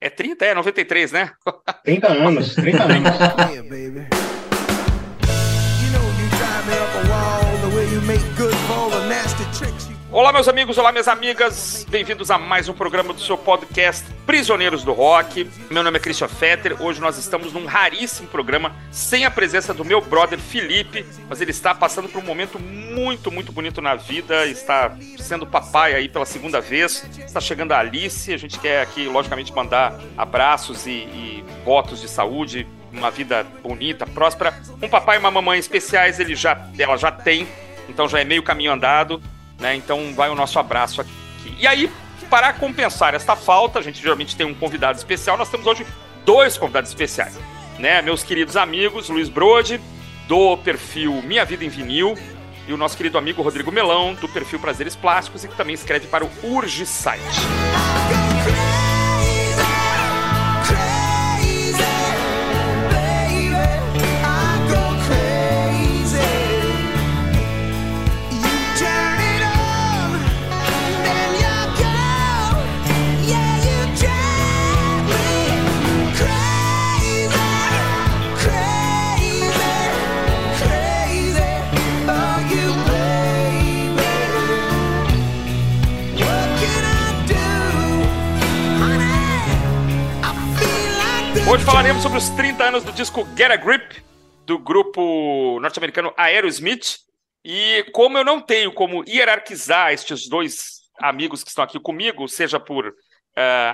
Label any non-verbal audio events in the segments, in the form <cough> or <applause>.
É 30? É 93, né? <laughs> 30 anos, 30 anos. Olá, meus amigos, olá, minhas amigas. Bem-vindos a mais um programa do seu podcast Prisioneiros do Rock. Meu nome é Christian Fetter. Hoje nós estamos num raríssimo programa sem a presença do meu brother Felipe, mas ele está passando por um momento muito, muito bonito na vida. Está sendo papai aí pela segunda vez. Está chegando a Alice. A gente quer aqui, logicamente, mandar abraços e, e votos de saúde uma vida bonita, próspera. Um papai e uma mamãe especiais ele já, ela já tem, então já é meio caminho andado. Né? Então vai o nosso abraço aqui. E aí, para compensar esta falta, a gente geralmente tem um convidado especial, nós temos hoje dois convidados especiais. Né? Meus queridos amigos, Luiz Brode, do perfil Minha Vida em Vinil, e o nosso querido amigo Rodrigo Melão, do perfil Prazeres Plásticos, e que também escreve para o Urge Site. Hoje falaremos sobre os 30 anos do disco Get a Grip, do grupo norte-americano Aerosmith. E como eu não tenho como hierarquizar estes dois amigos que estão aqui comigo, seja por uh,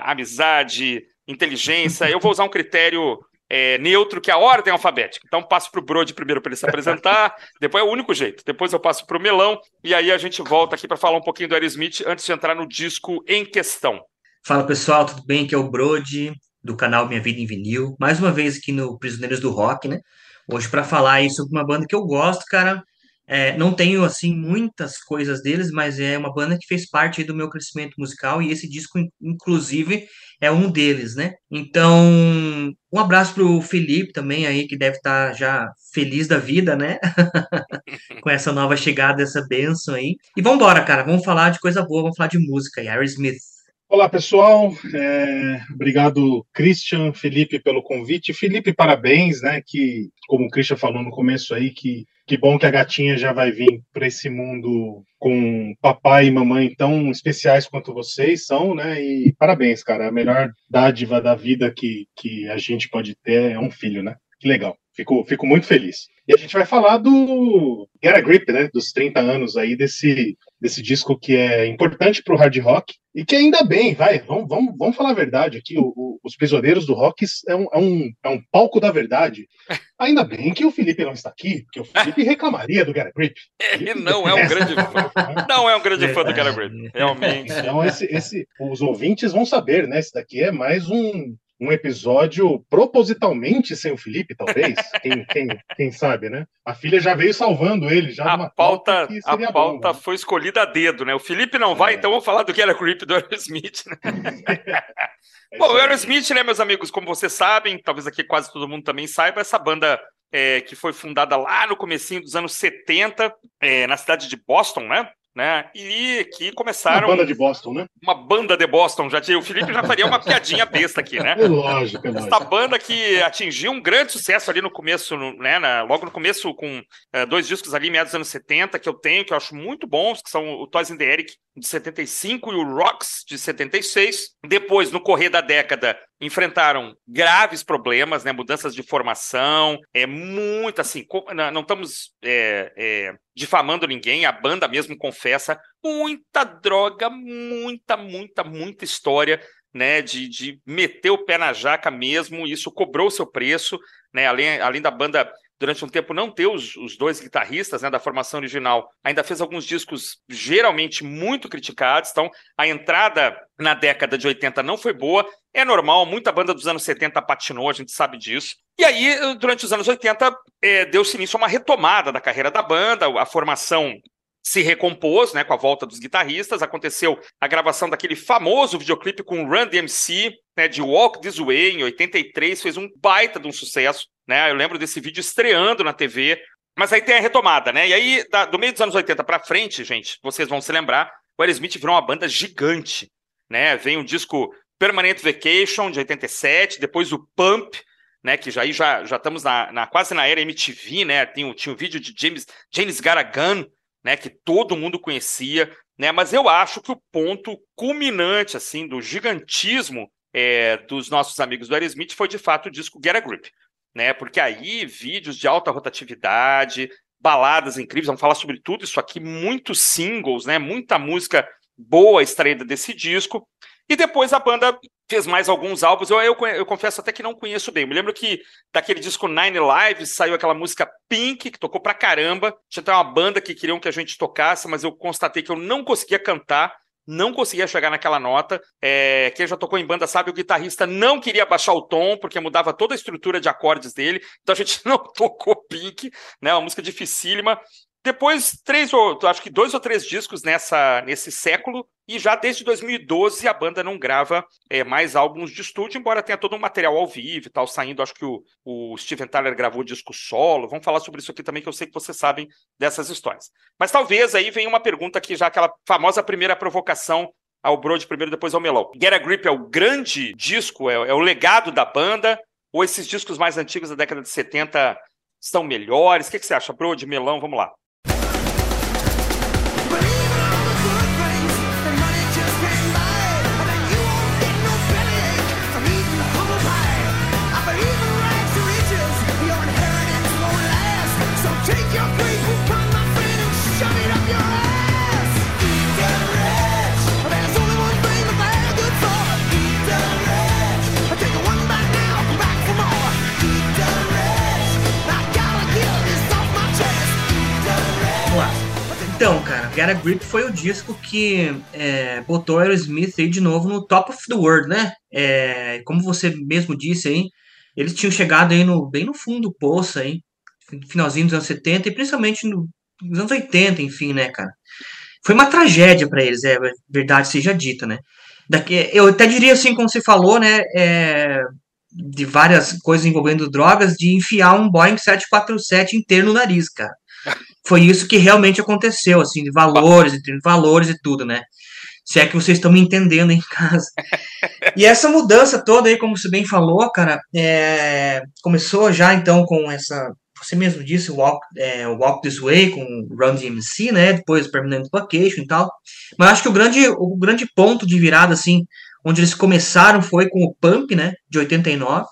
amizade, inteligência, eu vou usar um critério é, neutro, que é a ordem alfabética. Então passo para o Brode primeiro para ele se apresentar, <laughs> depois é o único jeito. Depois eu passo para o Melão, e aí a gente volta aqui para falar um pouquinho do Aerosmith antes de entrar no disco em questão. Fala pessoal, tudo bem? Aqui é o Brode do canal Minha Vida em Vinil. Mais uma vez aqui no Prisioneiros do Rock, né? Hoje para falar aí sobre uma banda que eu gosto, cara. É, não tenho assim muitas coisas deles, mas é uma banda que fez parte do meu crescimento musical e esse disco, inclusive, é um deles, né? Então, um abraço pro Felipe também aí, que deve estar tá já feliz da vida, né? <laughs> Com essa nova chegada, essa benção aí. E vamos embora, cara, vamos falar de coisa boa, vamos falar de música aí, Smith. Olá, pessoal. É, obrigado, Christian, Felipe, pelo convite. Felipe, parabéns, né? Que, como o Christian falou no começo aí, que, que bom que a gatinha já vai vir para esse mundo com papai e mamãe tão especiais quanto vocês são, né? E parabéns, cara. A melhor dádiva da vida que, que a gente pode ter é um filho, né? Que legal. Fico, fico muito feliz. E a gente vai falar do Get a Grip, né? Dos 30 anos aí desse, desse disco que é importante para o hard rock e que ainda bem, vai, vamos, vamos, vamos falar a verdade aqui. O, o, os Prisioneiros do Rock é um, é, um, é um palco da verdade. <laughs> Ainda bem que o Felipe não está aqui, porque o Felipe reclamaria do Get a Grip. Ele não é um grande <laughs> fã. Não é um grande fã do Get a Grip, realmente. Então, esse, esse, os ouvintes vão saber, né? Esse daqui é mais um, um episódio propositalmente sem o Felipe, talvez. <laughs> quem, quem, quem sabe, né? A filha já veio salvando ele, já a pauta, A pauta bom, né? foi escolhida a dedo, né? O Felipe não vai, é. então vamos falar do que era Creep do Aerosmith, né? <laughs> é Bom, o Aerosmith, né, meus amigos, como vocês sabem, talvez aqui quase todo mundo também saiba, essa banda é, que foi fundada lá no comecinho dos anos 70, é, na cidade de Boston, né? Né? E que começaram. Uma banda de Boston, né? Uma banda de Boston. Já tinha, o Felipe já faria uma piadinha besta aqui, né? É <laughs> lógico, é lógico. Essa banda que atingiu um grande sucesso ali no começo, né? Na, logo no começo, com é, dois discos ali, meados dos anos 70, que eu tenho, que eu acho muito bons, que são o Toys in the Eric de 75 e o Rocks de 76. Depois, no correr da década, enfrentaram graves problemas, né? Mudanças de formação, é muito assim. Não estamos é, é, difamando ninguém, a banda mesmo confessa muita droga, muita, muita, muita história. Né, de, de meter o pé na jaca mesmo, isso cobrou seu preço, né, além, além da banda durante um tempo não ter os, os dois guitarristas né, da formação original, ainda fez alguns discos geralmente muito criticados. Então, a entrada na década de 80 não foi boa. É normal, muita banda dos anos 70 patinou, a gente sabe disso. E aí, durante os anos 80, é, deu-se início a uma retomada da carreira da banda, a formação se recompôs, né, com a volta dos guitarristas. Aconteceu a gravação daquele famoso videoclipe com Run DMC, né, de Walk This Way, em 83, fez um baita de um sucesso, né? Eu lembro desse vídeo estreando na TV. Mas aí tem a retomada, né? E aí, da, do meio dos anos 80 para frente, gente, vocês vão se lembrar, o Aerosmith virou uma banda gigante, né? Vem um disco Permanent Vacation, de 87, depois o Pump, né, que já aí já, já estamos na, na, quase na era MTV, né, tem, tinha um vídeo de James, James Garagan, né, que todo mundo conhecia, né, mas eu acho que o ponto culminante, assim, do gigantismo é, dos nossos amigos do Aerosmith foi, de fato, o disco Get a Grip, né, porque aí vídeos de alta rotatividade, baladas incríveis, vamos falar sobre tudo isso aqui, muitos singles, né, muita música boa extraída desse disco, e depois a banda fez mais alguns álbuns. Eu, eu, eu, confesso até que não conheço bem. Eu me lembro que daquele disco Nine Lives saiu aquela música Pink, que tocou pra caramba. Tinha até uma banda que queriam que a gente tocasse, mas eu constatei que eu não conseguia cantar. Não conseguia chegar naquela nota. É, quem já tocou em banda sabe, o guitarrista não queria baixar o tom, porque mudava toda a estrutura de acordes dele. Então a gente <laughs> não tocou Pink, né? Uma música dificílima. Depois, três ou acho que dois ou três discos nessa, nesse século, e já desde 2012 a banda não grava é, mais álbuns de estúdio, embora tenha todo um material ao vivo e tal, saindo. Acho que o, o Steven Tyler gravou disco solo. Vamos falar sobre isso aqui também, que eu sei que vocês sabem dessas histórias. Mas talvez aí venha uma pergunta aqui, já aquela famosa primeira provocação ao Brody primeiro, depois ao Melão. Get a Grip é o grande disco, é, é o legado da banda, ou esses discos mais antigos da década de 70 são melhores? O que, que você acha, Brody, Melão? Vamos lá. Então, cara, Get a Grip foi o disco que é, botou Aerosmith aí de novo no top of the world, né? É, como você mesmo disse aí, eles tinham chegado aí no, bem no fundo do poço aí, finalzinho dos anos 70 e principalmente no, nos anos 80, enfim, né, cara? Foi uma tragédia para eles, é verdade seja dita, né? Daqui, eu até diria assim, como você falou, né? É, de várias coisas envolvendo drogas, de enfiar um Boeing 747 inteiro no nariz, cara foi isso que realmente aconteceu, assim, de valores, entre valores e tudo, né? Se é que vocês estão me entendendo em <laughs> casa. E essa mudança toda aí, como você bem falou, cara, é, começou já então com essa, você mesmo disse, Walk, é, Walk This Way, com Run DMC, né? Depois Permanent Vacation e tal. Mas acho que o grande, o grande ponto de virada, assim, onde eles começaram foi com o Pump, né? De 89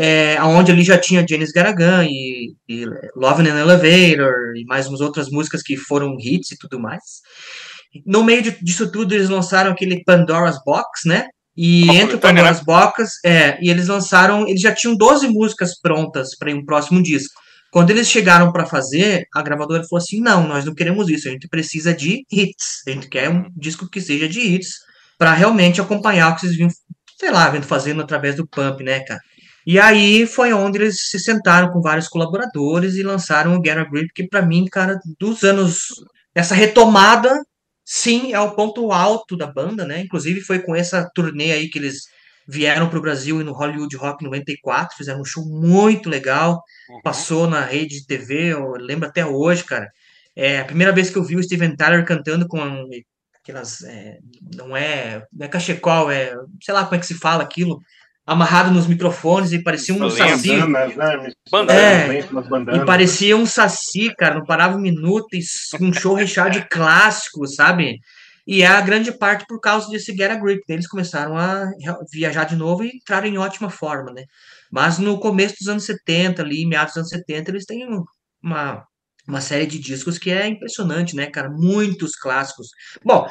é, onde ali já tinha Janis Garagan e, e Love in an Elevator e mais umas outras músicas que foram hits e tudo mais. No meio disso tudo, eles lançaram aquele Pandora's Box, né? E entre o Pandora's Box, é, e eles lançaram, eles já tinham 12 músicas prontas para um próximo disco. Quando eles chegaram para fazer, a gravadora falou assim: não, nós não queremos isso, a gente precisa de hits, a gente quer um disco que seja de hits, para realmente acompanhar o que vocês vinham, sei lá, vindo fazendo através do Pump, né, cara? E aí foi onde eles se sentaram com vários colaboradores e lançaram o Get a Grip, que para mim, cara, dos anos essa retomada, sim, é o ponto alto da banda, né? Inclusive foi com essa turnê aí que eles vieram para o Brasil e no Hollywood Rock 94, fizeram um show muito legal, uhum. passou na rede de TV, eu lembro até hoje, cara. É a primeira vez que eu vi o Steven Tyler cantando com aquelas, é, não é, não é cachecol, é, sei lá como é que se fala aquilo, amarrado nos microfones e parecia um saci. Bandanas, né? é, e parecia um saci, cara, não parava um minuto e um show recheado de clássicos, sabe? E é a grande parte por causa desse Get a Grip. Eles começaram a viajar de novo e entraram em ótima forma, né? Mas no começo dos anos 70, ali, meados dos anos 70, eles têm uma, uma série de discos que é impressionante, né, cara? Muitos clássicos. Bom,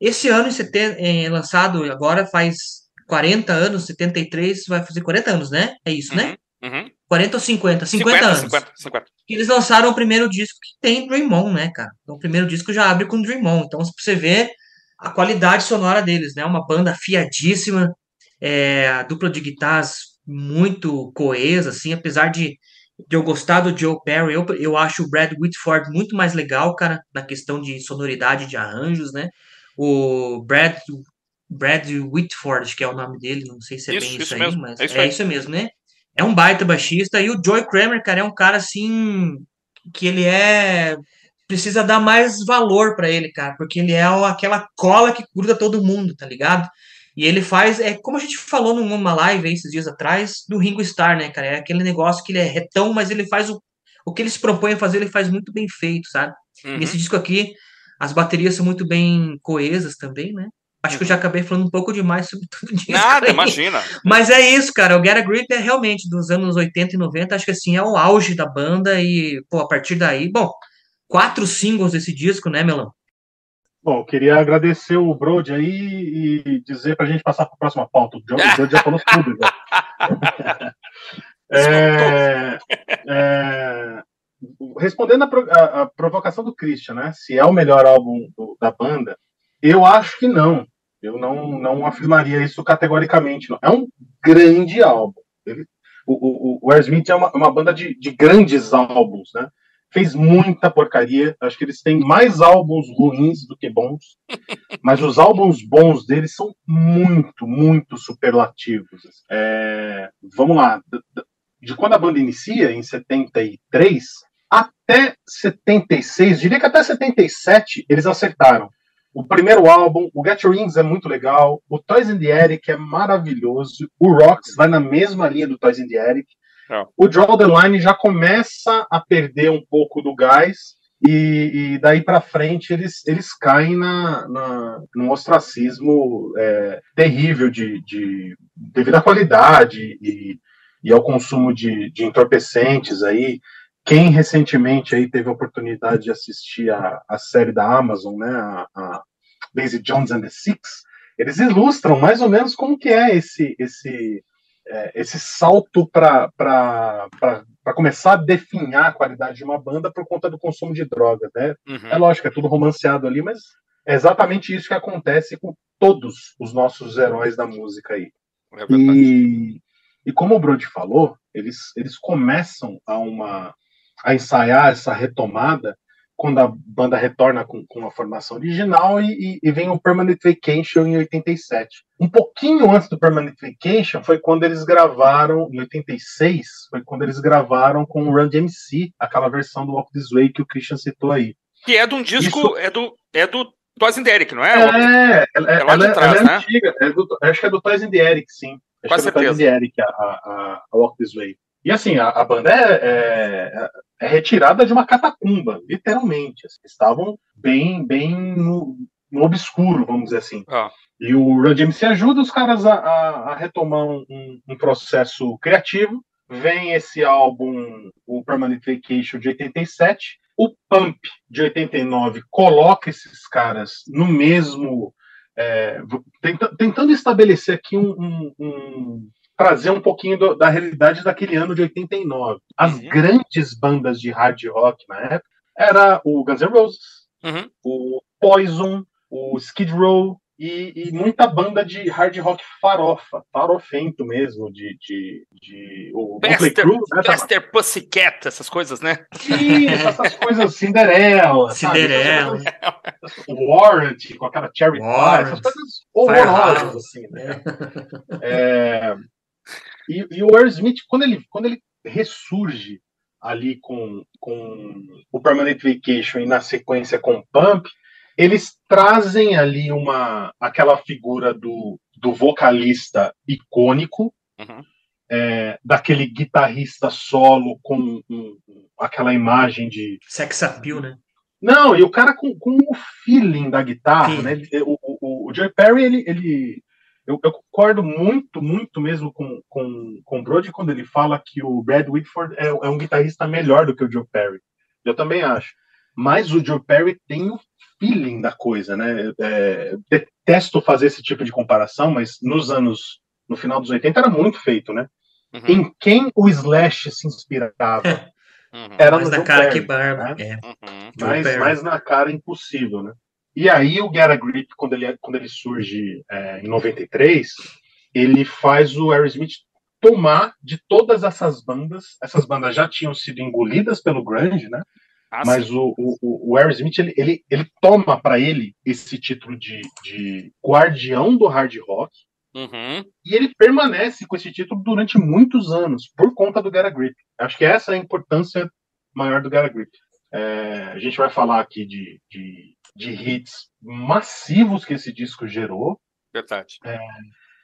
esse ano em 70, é, lançado agora faz 40 anos, 73, vai fazer 40 anos, né? É isso, né? uhum, né? Uhum. 40 ou 50? 50, 50 anos. 50, 50. Eles lançaram o primeiro disco que tem Dream On, né, cara? Então, o primeiro disco já abre com Dream On. Então, você vê a qualidade sonora deles, né? Uma banda afiadíssima, é, a dupla de guitarras muito coesa, assim, apesar de, de eu gostar do Joe Perry, eu, eu acho o Brad Whitford muito mais legal, cara, na questão de sonoridade de arranjos, né? O Brad Brad Whitford, que é o nome dele, não sei se é isso, bem isso, isso aí, mesmo. mas é, isso, é isso mesmo, né? É um baita baixista, e o Joy Kramer, cara, é um cara assim que ele é precisa dar mais valor para ele, cara, porque ele é aquela cola que gruda todo mundo, tá ligado? E ele faz, é como a gente falou numa live aí, esses dias atrás, do Ringo Starr, né, cara? É aquele negócio que ele é retão, mas ele faz o, o que ele se propõe a fazer, ele faz muito bem feito, sabe? Uhum. Nesse disco aqui, as baterias são muito bem coesas também, né? Acho que eu já acabei falando um pouco demais sobre <laughs> tudo isso. Nada, aí. imagina. Mas é isso, cara. O Get a Grip é realmente dos anos 80 e 90, acho que assim, é o auge da banda e, pô, a partir daí, bom, quatro singles desse disco, né, Melão? Bom, queria agradecer o Brody aí e dizer para a gente passar para a próxima pauta. O Brody já falou tudo. Já. <laughs> é, é, respondendo a, a, a, provocação do Christian, né? Se é o melhor álbum do, da banda, eu acho que não. Eu não, não afirmaria isso categoricamente. Não. É um grande álbum. Ele, o, o, o Aerosmith é uma, uma banda de, de grandes álbuns, né? fez muita porcaria. Acho que eles têm mais álbuns ruins do que bons, <laughs> mas os álbuns bons deles são muito, muito superlativos. É, vamos lá, de quando a banda inicia, em 73, até 76, diria que até 77, eles acertaram. O primeiro álbum, o Get Rings é muito legal, o Toys in the Attic é maravilhoso, o Rocks vai na mesma linha do Toys in the Attic, é. O Draw the Line já começa a perder um pouco do gás, e, e daí para frente eles, eles caem na, na, num ostracismo é, terrível de, de, devido à qualidade e, e ao consumo de, de entorpecentes aí. Quem recentemente aí teve a oportunidade de assistir a, a série da Amazon, né, a, a Daisy Jones and the Six, eles ilustram mais ou menos como que é esse esse é, esse salto para começar a definhar a qualidade de uma banda por conta do consumo de drogas, né? Uhum. É lógico, é tudo romanceado ali, mas é exatamente isso que acontece com todos os nossos heróis da música aí. É e, e como o Brody falou, eles, eles começam a, uma, a ensaiar essa retomada quando a banda retorna com, com a formação original e, e, vem o Permanent Vacation em 87. Um pouquinho antes do Permanent Vacation foi quando eles gravaram, em 86, foi quando eles gravaram com o Run DMC, aquela versão do Walk This Way que o Christian citou aí. Que é de um disco, Isso... é do, é do Toys the Eric, não é? É, ela, é, ela, trás, ela é né? antiga, é do, acho que é do Toys the Eric, sim. Acho Com que é the Eric, a, a, a Walk This Way. E assim, a, a banda é, é, é, retirada de uma catacumba, literalmente. Assim, estavam bem, bem no, no, obscuro, vamos dizer assim. Ah. E o Run DMC ajuda os caras a, a, a retomar um, um, processo criativo. Vem esse álbum, o Permanent Vacation de 87. O Pump de 89 coloca esses caras no mesmo. É, tentando estabelecer aqui um, um trazer um pouquinho do, da realidade daquele ano de 89. As uhum. grandes bandas de hard rock na época era o Guns N' Roses, uhum. o Poison, o Skid Row e, e, muita banda de hard rock farofa, farofento mesmo, de, de, de o Bester, Crew, né, Bester Pussycat, essas coisas, né? Isso, essas coisas Cinderela, Cinderela, o Warrant com aquela Cherry Pie, essas coisas horrorosas assim, né? É, e, e o Aerosmith, quando ele, quando ele ressurge ali com, com o Permanent Vacation e na sequência com Pump, eles trazem ali uma aquela figura do, do vocalista icônico, uhum. é, daquele guitarrista solo com um, aquela imagem de. Sex appeal, né? Não, e o cara com, com o feeling da guitarra, Sim. né? O, o, o Joe Perry, ele, ele eu, eu, concordo muito, muito mesmo com, com, com o Brody quando ele fala que o Brad Whitford é, é, um guitarrista melhor do que o Joe Perry. Eu também acho. Mas o Joe Perry tem o feeling da coisa, né? É, detesto fazer esse tipo de comparação, mas nos anos, no final dos 80 era muito feito, né? Uhum. Em quem o Slash se inspirava? <laughs> Uhum. Era mais no na Joe cara Perry, que barba. Né? É. Uhum. Mais, mais na cara impossível, né? E aí o Get a Grip, quando ele, quando ele surge é, em 93, ele faz o Aerosmith tomar de todas essas bandas. Essas bandas já tinham sido engolidas pelo grunge, né? Ah, Mas o, o, o Aerosmith, ele, ele, ele toma para ele esse título de, de guardião do hard rock, Uhum. E ele permanece com esse título durante muitos anos, por conta do Get a Grip. Acho que essa é a importância maior do Get a Grip. É, a gente vai falar aqui de, de de hits massivos que esse disco gerou. Verdade. É,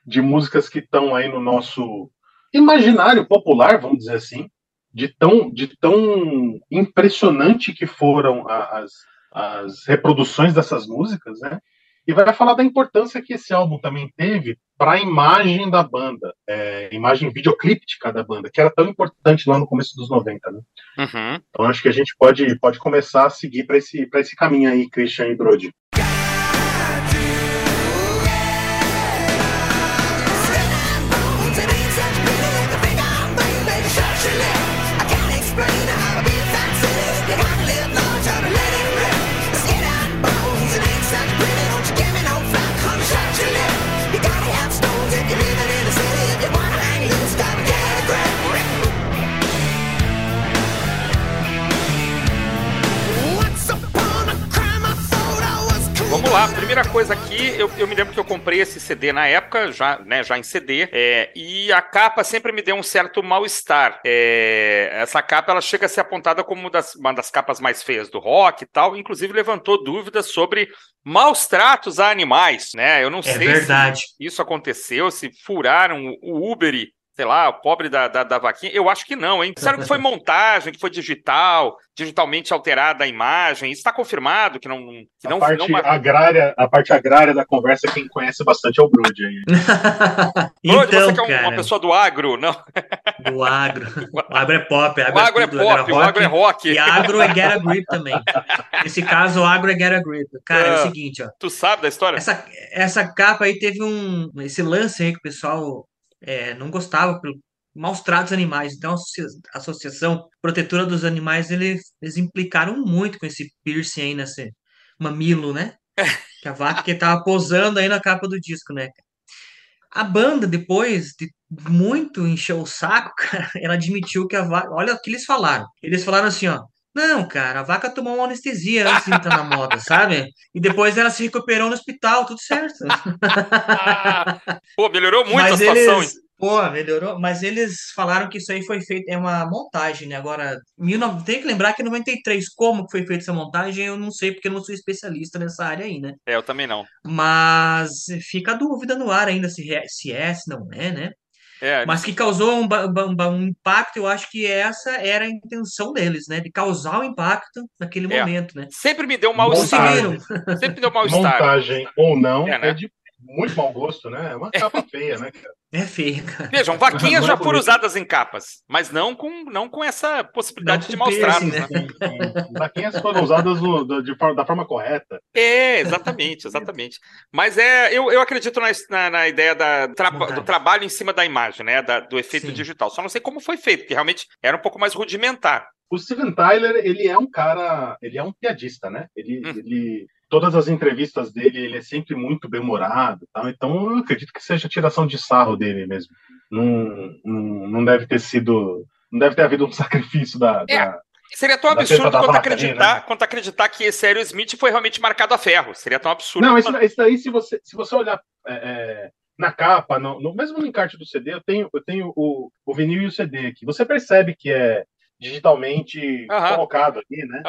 de músicas que estão aí no nosso imaginário popular, vamos dizer assim, de tão, de tão impressionante que foram as, as reproduções dessas músicas, né? E vai falar da importância que esse álbum também teve para a imagem da banda, é, imagem videoclíptica da banda, que era tão importante lá no começo dos 90, né? Uhum. Então acho que a gente pode, pode começar a seguir para esse, esse caminho aí, Christian e Brody. Lá, primeira coisa aqui, eu, eu me lembro que eu comprei esse CD na época, já, né, já em CD, é, e a capa sempre me deu um certo mal-estar. É, essa capa ela chega a ser apontada como das, uma das capas mais feias do rock e tal, inclusive levantou dúvidas sobre maus tratos a animais, né? Eu não é sei verdade. se isso aconteceu, se furaram o Uber sei lá, o pobre da, da, da, vaquinha? Eu acho que não, hein? Disseram que foi <laughs> montagem, que foi digital, digitalmente alterada a imagem. Isso está confirmado que não. Que a não, parte não... agrária, a parte agrária da conversa, quem conhece bastante é o Brody aí. <laughs> Brody, então, você que é uma pessoa do agro, não? Do agro. <laughs> O agro é pop. Agro o agro é, é pop, o agro é rock. E agro é get a grip também. Nesse caso, o agro é get a grip. Cara, é, é o seguinte, ó. Tu sabe da história? Essa, essa capa aí teve um. Esse lance aí que o pessoal é, não gostava pelo maus tratos animais. Então, a Associação Protetora dos Animais, eles, eles implicaram muito com esse piercing aí nesse mamilo, né? <laughs> Que a vaca que tava posando aí na capa do disco, né? A banda, depois de muito encher o saco, <laughs> cara, ela admitiu que a vaca. Olha o que eles falaram. Eles falaram assim, ó. Não, cara, a vaca tomou uma anestesia antes de entrar na moda, sabe? E depois ela se recuperou no hospital, tudo certo. <laughs> Pô, melhorou muito Mas a situação. Eles, pô, melhorou. Mas eles falaram que isso aí foi feito, é uma montagem, né? Agora, tem que lembrar que em 93, como foi feita essa montagem, eu não sei, porque eu não sou especialista nessa área aí, né? É, eu também não. Mas fica a dúvida no ar ainda se, se é, se não é, né? É, mas que causou um, um, um, impacto, eu acho que essa era a intenção deles, né? De causar o um impacto naquele é. momento, né? Sempre me deu um mal-estar. Sempre me deu mal-estar. Montagem ou não, é, né? é de muito mau gosto, né? É uma capa <laughs> feia, né, cara? É feia, cara. Vejam, vaquinhas já foram usadas em capas, mas não com, não com essa possibilidade de mostrar. Né? né? Vaquinhas foram usadas no, de, da forma correta. É, exatamente, exatamente. Mas é, eu, eu acredito na, na, na ideia da, tra, do trabalho em cima da imagem, né? Da, do efeito Sim. digital. Só não sei como foi feito, porque realmente era um pouco mais rudimentar. O Steven Tyler, ele é um cara, ele é um piadista, né? Ele, hum. ele todas as entrevistas dele, ele é sempre muito bem-humorado. Tá? Então, eu acredito que seja tiração de sarro dele mesmo. Não, não, não deve ter sido. Não deve ter havido um <laughs> sacrifício da. É. da Seria tão absurdo quanto acreditar, né? quanto acreditar que esse Aerosmith foi realmente marcado a ferro. Seria tão absurdo. Não, isso, isso daí, se você, se você olhar é, é, na capa, no, no, mesmo no encarte do CD, eu tenho, eu tenho o, o vinil e o CD aqui. Você percebe que é digitalmente colocado aqui, né?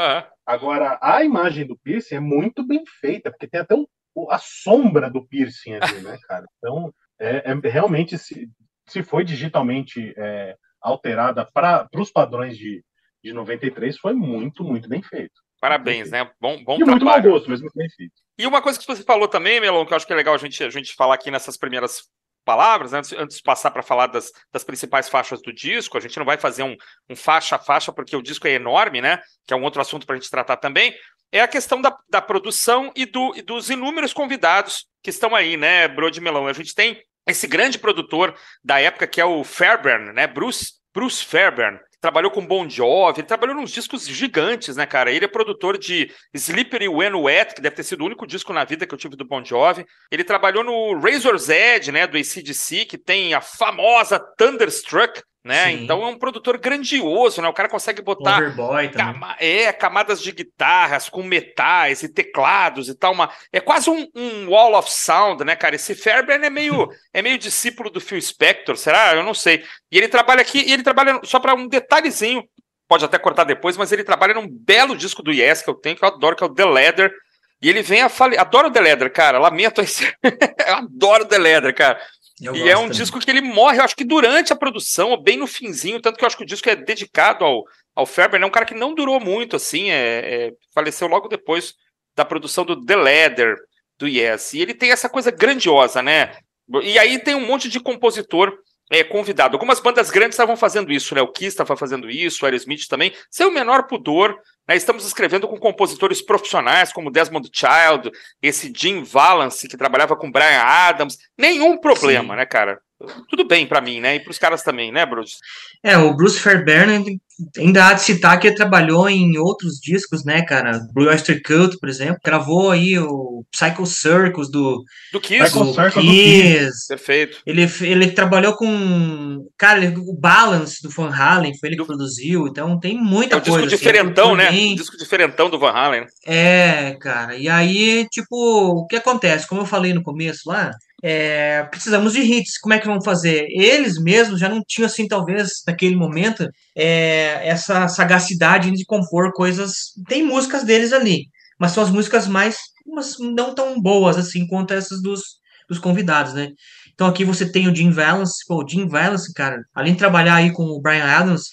Agora, a imagem do piercing é muito bem feita, porque tem até um, a sombra do piercing ali, né, <laughs> cara? Então, é, é realmente, se, se foi digitalmente é, alterada para os padrões de, de 93, foi muito, muito bem feito. Parabéns, né? Bom, bom e trabalho. muito bom gosto, mesmo bem feito. E uma coisa que você falou também, Melon, que eu acho que é legal a gente, a gente falar aqui nessas primeiras palavras, né? antes, antes de passar para falar das, das, principais faixas do disco, a gente não vai fazer um, um, faixa a faixa, porque o disco é enorme, né? Que é um outro assunto para a gente tratar também. É a questão da, da produção e, do, e, dos inúmeros convidados que estão aí, né, Brody Melão? A gente tem esse grande produtor da época que é o Fairbairn, né? Bruce, Bruce Fairbairn, trabalhou com Bon Jovi, ele trabalhou nos discos gigantes, né, cara? Ele é produtor de Slippery When Wet, que deve ter sido o único disco na vida que eu tive do Bon Jovi. Ele trabalhou no Razor's Edge, né, do ACDC, que tem a famosa Thunderstruck, né? Sim. Então é um produtor grandioso, né? O cara consegue botar cama é, camadas de guitarras com metais e teclados e tal, uma é quase um, um wall of sound, né, cara? Esse Fairbairn é meio <laughs> é meio discípulo do Phil Spector, será? Eu não sei. E ele trabalha aqui, e ele trabalha só para um detalhezinho, pode até cortar depois, mas ele trabalha num belo disco do Yes que eu tenho que eu adoro, que é o The Leather. E ele vem a fale... Adoro o The Leather, cara. Lamento esse. <laughs> eu adoro o The Leather, cara. Eu e é um também. disco que ele morre, eu acho que durante a produção, ou bem no finzinho, tanto que eu acho que o disco é dedicado ao, ao Ferber, né? Um cara que não durou muito, assim, é, é, faleceu logo depois da produção do The Leather, do Yes. E ele tem essa coisa grandiosa, né? E aí tem um monte de compositor é, convidado. Algumas bandas grandes estavam fazendo isso, né? O Kiss estava fazendo isso, o Aerosmith também, sem o menor pudor. Né? Estamos escrevendo com compositores profissionais como Desmond Child, esse Jim Valance, que trabalhava com Brian Adams. Nenhum problema, Sim. né, cara? Tudo bem para mim, né? E para os caras também, né, Bruce? É, o Bruce Fairbairn ainda há de citar que ele trabalhou em outros discos, né, cara? Blue Oyster Cult, por exemplo, gravou aí o Psycho Circus do, do Kiss. Do Kiss. do Kiss. Perfeito. Ele, ele trabalhou com, cara, ele, o Balance do Van Halen, foi ele do... que produziu, então tem muita é um coisa. Disco assim, diferentão, né? Um disco diferentão do Van Halen. É, cara, e aí, tipo, o que acontece? Como eu falei no começo lá, é, precisamos de hits, como é que vão fazer? Eles mesmos já não tinham, assim, talvez, naquele momento, é, essa sagacidade de compor coisas. Tem músicas deles ali, mas são as músicas mais, mas não tão boas, assim, quanto essas dos, dos convidados, né? Então aqui você tem o Jim Valance, pô, o Jim Valance, cara, além de trabalhar aí com o Brian Adams,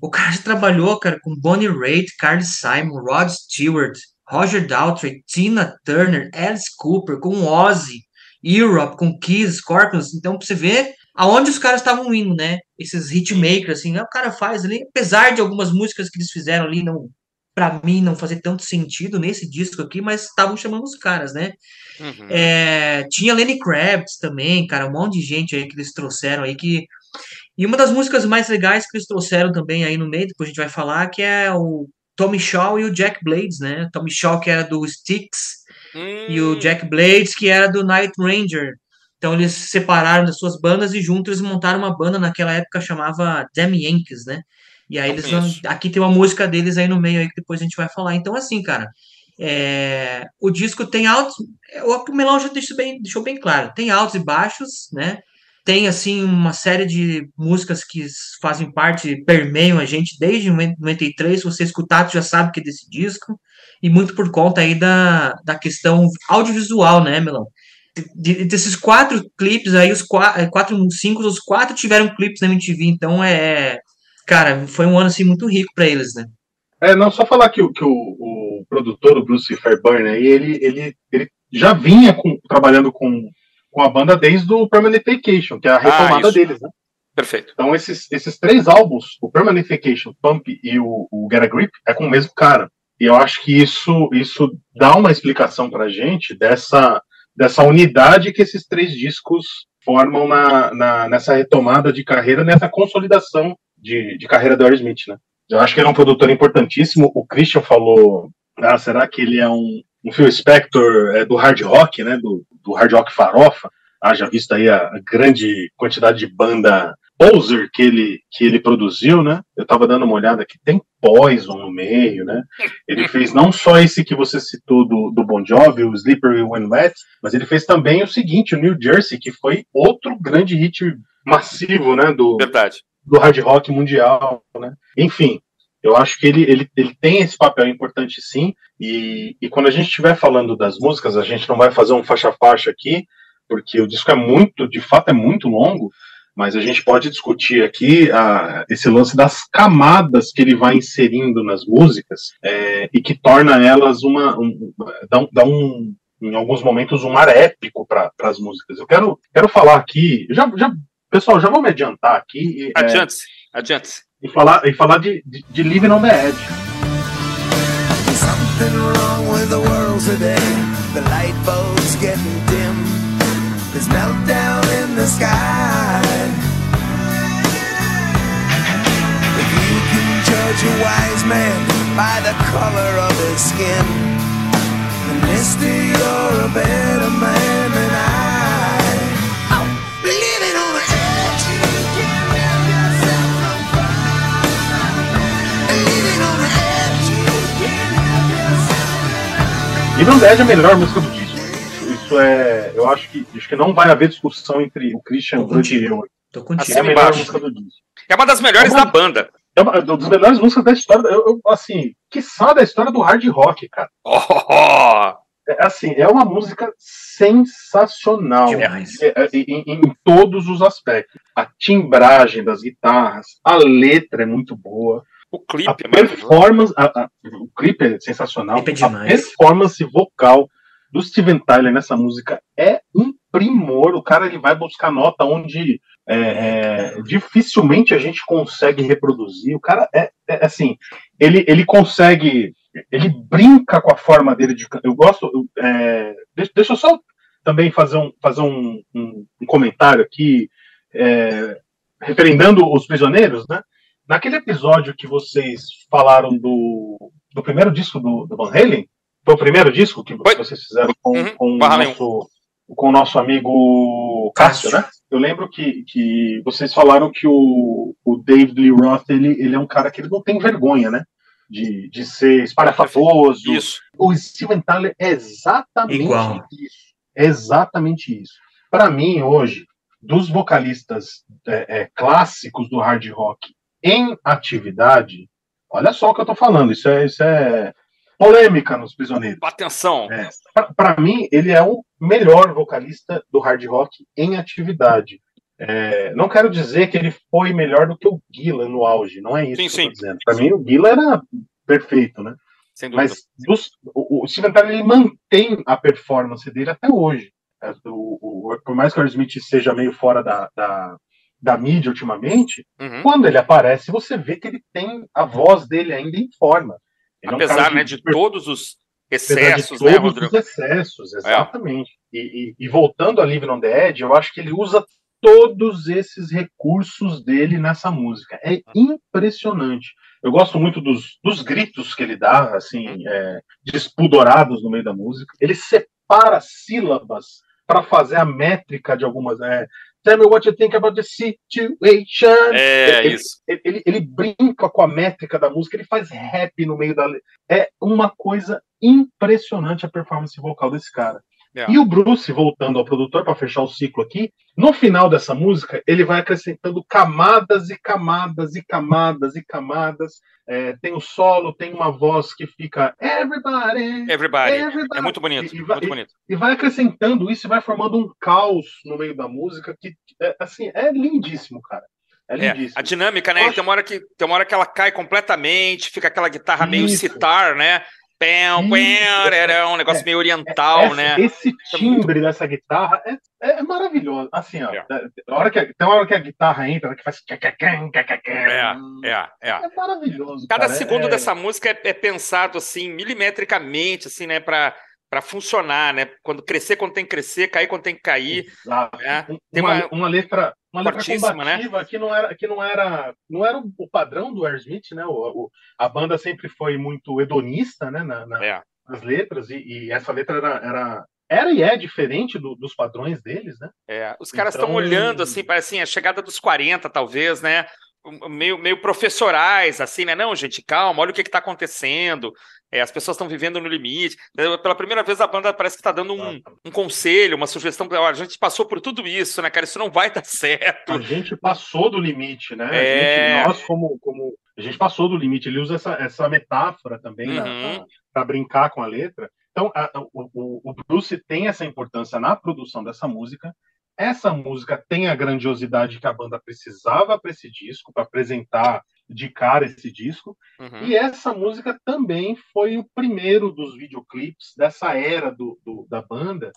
o cara trabalhou, cara, com Bonnie Raitt, Carly Simon, Rod Stewart, Roger Daltrey, Tina Turner, Alice Cooper, com Ozzy, Europe, com Kiss, Scorpions. Então, pra você ver aonde os caras estavam indo, né? Esses hitmakers, assim, né? o cara faz ali, apesar de algumas músicas que eles fizeram ali, não, para mim, não fazer tanto sentido nesse disco aqui, mas estavam chamando os caras, né? Uhum. É, tinha Lenny Kravitz também, cara, um monte de gente aí que eles trouxeram aí que. E uma das músicas mais legais que eles trouxeram também aí no meio, depois a gente vai falar, que é o Tommy Shaw e o Jack Blades, né? Tommy Shaw, que era do Styx, Hum. E o Jack Blades, que era do Night Ranger. Então eles separaram das suas bandas e juntos eles montaram uma banda naquela época chamava Damn Yankees, né? E aí eles vão, aqui tem uma música deles aí no meio aí que depois a gente vai falar. Então assim, cara, é, o disco tem altos, o Melão já deixou bem, deixou bem claro, tem altos e baixos, né? Tem assim uma série de músicas que fazem parte, permeiam a gente desde 93. Se você escutar, você já sabe que é desse disco e muito por conta aí da, da questão audiovisual, né, Melão? De, desses quatro clipes aí, os quatro, é, quatro, cinco, os quatro tiveram clipes na MTV, então é, cara, foi um ano assim muito rico para eles, né? É, não só falar que, o, que o, o produtor, o Bruce Fairburn, aí, ele, ele, ele já vinha com, trabalhando com, com a banda desde o Permanent Vacation, que é a ah, retomada ah, deles, né? Perfeito. Então, esses, esses três álbuns, o Permanent Vacation, Pump e o, o Get a Grip, é com o mesmo cara. E eu acho que isso, isso dá uma explicação para a gente dessa, dessa unidade que esses três discos formam na, na, nessa retomada de carreira, nessa consolidação de, de carreira do Aerosmith, né? Eu acho que ele é um produtor importantíssimo. O Christian falou, ah, será que ele é um, um Phil Spector é, do hard rock, né? Do, do hard rock farofa? Ah, já visto aí a grande quantidade de banda Poser que ele, que ele produziu, né? Eu tava dando uma olhada aqui, tem Poison no meio, né? Ele fez não só esse que você citou do, do Bon Jovi, o Slippery When Wet, mas ele fez também o seguinte, o New Jersey, que foi outro grande hit massivo, né? Do, Verdade. do hard rock mundial, né? Enfim, eu acho que ele, ele, ele tem esse papel importante sim, e, e quando a gente estiver falando das músicas, a gente não vai fazer um faixa-faixa aqui, porque o disco é muito, de fato é muito longo, mas a gente pode discutir aqui a, esse lance das camadas que ele vai inserindo nas músicas é, e que torna elas uma. Um, dá, dá um, em alguns momentos, um ar épico para as músicas. Eu quero, quero falar aqui. Já, já, pessoal, já vou me adiantar aqui. Adiante-se, é, adiante-se. E falar, e falar de, de, de Living on the Edge. Something wrong with the world today. The light bulbs getting dim. There's meltdown the sky. If you can judge a wise man by the color of his skin, then mister, you're a better man than I. Oh, living on the edge. You save yourself from fire. Living on the Edge é a melhor música do dia. Isso é. Eu acho que, acho que não vai haver discussão entre o Christian e eu. Tô contigo. Assim, é a melhor música do disco. É uma das melhores é uma, da banda. É uma das melhores músicas da história. Eu, eu, assim, que só da história do hard rock, cara. Oh, é, assim, é uma música sensacional é, em, em, todos os aspectos. A timbragem das guitarras, a letra é muito boa. O clipe a é performance, a, a, o clipe é sensacional. Clipe é a performance vocal do Steven Tyler nessa música é um primor. O cara ele vai buscar nota onde é, é, dificilmente a gente consegue reproduzir. O cara é, é, assim, ele, ele consegue, ele brinca com a forma dele de Eu gosto. É, deixa, deixa eu só também fazer um, fazer um, um, um comentário aqui, é, referendando os prisioneiros, né? Naquele episódio que vocês falaram do, do primeiro disco do, do Van Halen, foi o primeiro disco que Oi? vocês fizeram com, uhum. com, o nosso, com o nosso amigo Cássio, né? Eu lembro que, que vocês falaram que o, o David Lee Roth ele, ele é um cara que ele não tem vergonha, né? De, de ser espalhafatoso. Isso. O Steven Tyler é exatamente Igual. isso. É exatamente isso. Para mim, hoje, dos vocalistas é, é, clássicos do hard rock em atividade, olha só o que eu tô falando. Isso é, isso é polêmica nos Prisioneiros. Atenção! É, Para mim, ele é o melhor vocalista do hard rock em atividade. É, não quero dizer que ele foi melhor do que o Gila no auge, não é isso sim, que sim. eu tô dizendo. Para mim, o Gila era perfeito, né? Mas dos, o, o Steven Tyler ele mantém a performance dele até hoje. É, o, o, por mais que o Smith seja meio fora da, da, da mídia ultimamente, uhum. quando ele aparece, você vê que ele tem a voz dele ainda em forma. Ele Apesar é um né, de, de todos os excessos, de né, todos Rodrigo? Os excessos, exatamente. É. E, e, e, voltando a Live on the Edge, eu acho que ele usa todos esses recursos dele nessa música. É impressionante. Eu gosto muito dos, dos gritos que ele dá, assim, é, despundorados no meio da música. Ele separa sílabas para fazer a métrica de algumas. É, Tell me what you think about the situation. É, ele, isso. Ele, ele, ele, brinca com a métrica da música, ele faz rap no meio da. É uma coisa impressionante a performance vocal desse cara. Yeah. É. E o Bruce, voltando ao produtor para fechar o ciclo aqui, no final dessa música, ele vai acrescentando camadas e camadas e camadas e camadas. É, tem o solo, tem uma voz que fica everybody, everybody. everybody. É muito bonito, e, vai, muito bonito. E, e, vai acrescentando isso e vai formando um caos no meio da música que, é, assim, é lindíssimo, cara. É, é lindíssimo. É, a dinâmica, né? Tem uma, hora que, tem uma hora que ela cai completamente, fica aquela guitarra isso. meio citar, né? Pão, pão, era um negócio é, meio oriental, essa, né? Esse timbre dessa guitarra é, é, maravilhoso. Assim, ó, é. a hora que, tem uma hora que a guitarra entra, que faz. É, é, é. É maravilhoso. Cada cara. segundo é... dessa música é, é, pensado assim, milimetricamente, assim, né? Pra, para funcionar, né? Quando crescer, quando tem que crescer, cair quando tem que cair. Né? Tem uma, uma, letra, uma letra né? combativa né? que não era, que não era, não era o padrão do Aerosmith, né? O, o, a banda sempre foi muito hedonista, né? Na, na é. nas letras e, e, essa letra era, era era e é diferente do, dos padrões deles, né? É, os caras estão então... olhando assim, parece assim, a chegada dos 40, talvez, né? Meio, meio professorais, assim, né? Não, gente, calma, olha o que está acontecendo. É, as pessoas estão vivendo no limite. É, pela primeira vez, a banda parece que está dando um, um, conselho, uma sugestão. Olha, a gente passou por tudo isso, né, cara? Isso não vai dar <laughs> certo. A gente passou do limite, né? É... Gente, nós, como, como. A gente passou do limite. Ele usa essa, essa metáfora também uhum. para brincar com a letra. Então, a, o, o Bruce tem essa importância na produção dessa música essa música tem a grandiosidade que a banda precisava para esse disco, para apresentar de cara esse disco. Uhum. E essa música também foi o primeiro dos videoclipes dessa era do, do da banda,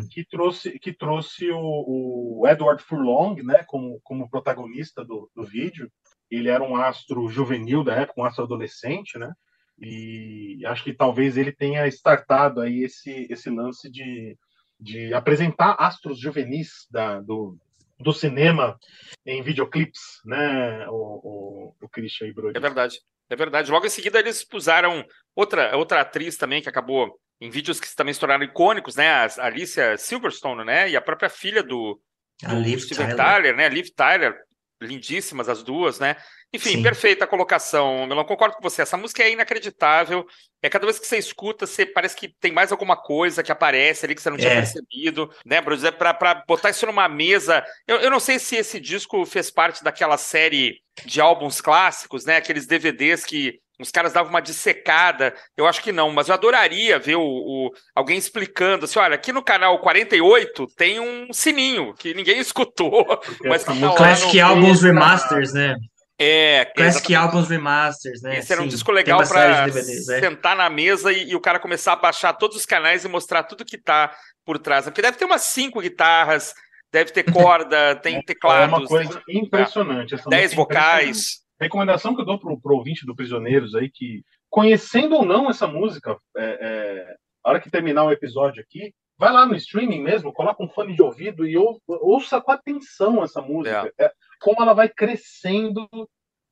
que, que, trouxe, que trouxe o, o, Edward Furlong né, como, como protagonista do, do vídeo. Ele era um astro juvenil da época, um astro adolescente, né? E acho que talvez ele tenha startado aí esse, esse lance de de apresentar astros juvenis da, do, do cinema em videoclipes, né, o, o, o Christian e Brody. É verdade, é verdade. Logo em seguida eles puseram outra, outra atriz também que acabou em vídeos que também se tornaram icônicos, né, a Alicia Silverstone, né, e a própria filha do, do Steven Tyler. Tyler, né, Liv Tyler, lindíssimas as duas, né? Enfim, Sim. perfeita a colocação, Melão. Concordo com você. Essa música é inacreditável. É cada vez que você escuta, você parece que tem mais alguma coisa que aparece ali que você não tinha é. percebido, né, Bruce? É pra botar isso numa mesa. Eu, eu não sei se esse disco fez parte daquela série de álbuns clássicos, né? Aqueles DVDs que os caras davam uma dissecada. Eu acho que não, mas eu adoraria ver o, o, alguém explicando assim: olha, aqui no canal 48 tem um sininho que ninguém <laughs> escutou. mas que tá Classic no... Albums Remasters, né? É, Classic Albums Remasters, né? Esse era um disco legal para é. sentar na mesa e, e, o cara começar a baixar todos os canais e mostrar tudo que tá por trás. Porque deve ter umas cinco guitarras, deve ter corda, <laughs> tem teclados. É uma coisa tem, impressionante. dez é vocais. Recomendação que eu dou pro, pro ouvinte do Prisioneiros aí, que conhecendo ou não essa música, é, é, a hora que terminar o episódio aqui, vai lá no streaming mesmo, coloca um fone de ouvido e ou, ouça com atenção essa música. É. é como ela vai crescendo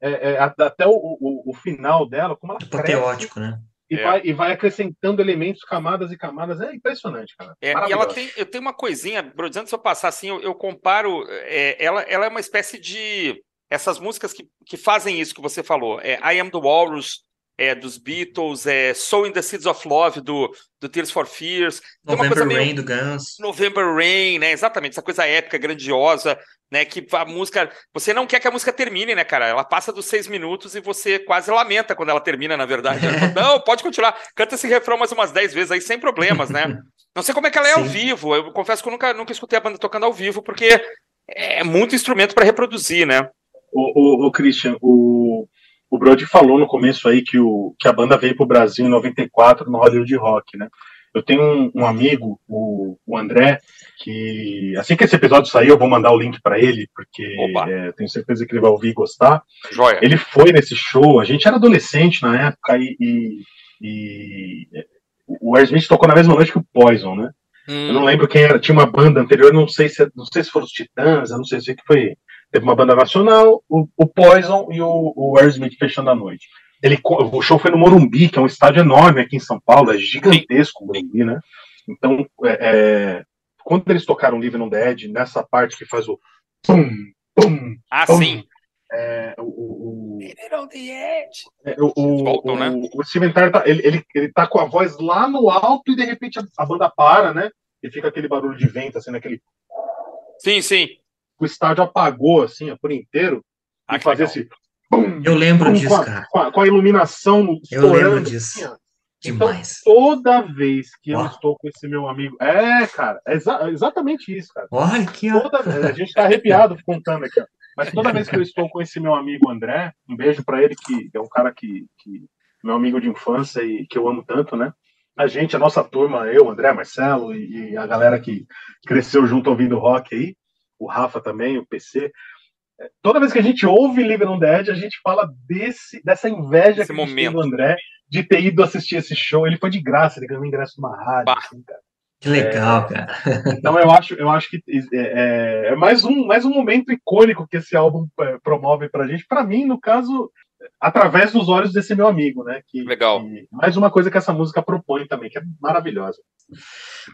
é, é, até o, o, o, final dela, como ela Apoteótico, né? E, vai, e vai acrescentando elementos, camadas e camadas. É impressionante, cara. e ela tem, eu tenho uma coisinha, Brody, antes de eu passar assim, eu, eu comparo. ela, ela é uma espécie de essas músicas que, que fazem isso que você falou, é I Am the Walrus, é, dos Beatles, é Soul in the Seeds of Love, do, do Tears for Fears. November Rain, do Guns. November Rain, né? Exatamente, essa coisa épica, grandiosa, né? Que a música. Você não quer que a música termine, né, cara? Ela passa dos seis minutos e você quase lamenta quando ela termina, na verdade. <laughs> Fala, não, pode continuar. Canta esse refrão mais umas dez vezes aí, sem problemas, né? <laughs> Não sei como é que ela é Sim. ao vivo. Eu confesso que eu nunca, nunca escutei a banda tocando ao vivo, porque é muito instrumento para reproduzir, né? O, o, o Christian, o, o Brody falou no começo aí que, o, que a banda veio para o Brasil em 94 no Hollywood Rock, né? Eu tenho um, um amigo, o, o, André, que assim que esse episódio sair, eu vou mandar o link para ele, porque é, tenho certeza que ele vai ouvir e gostar. Joia. Ele foi nesse show, a gente era adolescente na época e, e, e o Aerosmith tocou na mesma noite que o Poison, né? Hum. Eu não lembro quem era, tinha uma banda anterior, não sei se não sei se foram os Titãs, eu não sei se que foi Teve uma banda nacional, o, o Poison e o, o Aerosmith fechando a noite. Ele, o show foi no Morumbi, que é um estádio enorme aqui em São Paulo, é gigantesco o Morumbi, né? Então, é, é, quando eles tocaram Live on the Edge, nessa parte que faz o pum, pum, ah, pum, sim. É, o, o, on the Edge. É, o, o, né? o, o Steven Tyler, tá, ele, ele, ele tá com a voz lá no alto e de repente a, a banda para, né? E fica aquele barulho de vento, assim, naquele. Sim, sim o estádio apagou assim, ó, por inteiro, ah, e fazia esse. Pum, eu lembro pum, disso, com a, cara. Com a, com a iluminação Eu lembro disso. Assim, então, Demais. toda vez que eu estou com esse meu amigo. É, cara, é exa exatamente isso, cara. Olha que toda, A gente está arrepiado contando aqui, ó. Mas toda vez que eu estou com esse meu amigo André, um beijo para ele, que é um cara que, que. meu amigo de infância e que eu amo tanto, né? A gente, a nossa turma, eu, André, Marcelo e, e a galera que cresceu junto ouvindo rock aí, o Rafa também, o PC. É, toda vez que a gente ouve Live on the Edge, a gente fala desse, dessa inveja Esse que a gente tem do André de ter ido assistir esse show. Ele foi de graça, ele ganhou ingresso numa rádio. Assim, que legal, é, cara. Então eu acho, eu acho que é, é, é, mais, um, mais um momento icônico que esse álbum é, promove pra gente. Para mim, no caso, através dos olhos desse meu amigo, né? Que, Legal. Que, mais uma coisa que essa música propõe também, que é maravilhosa.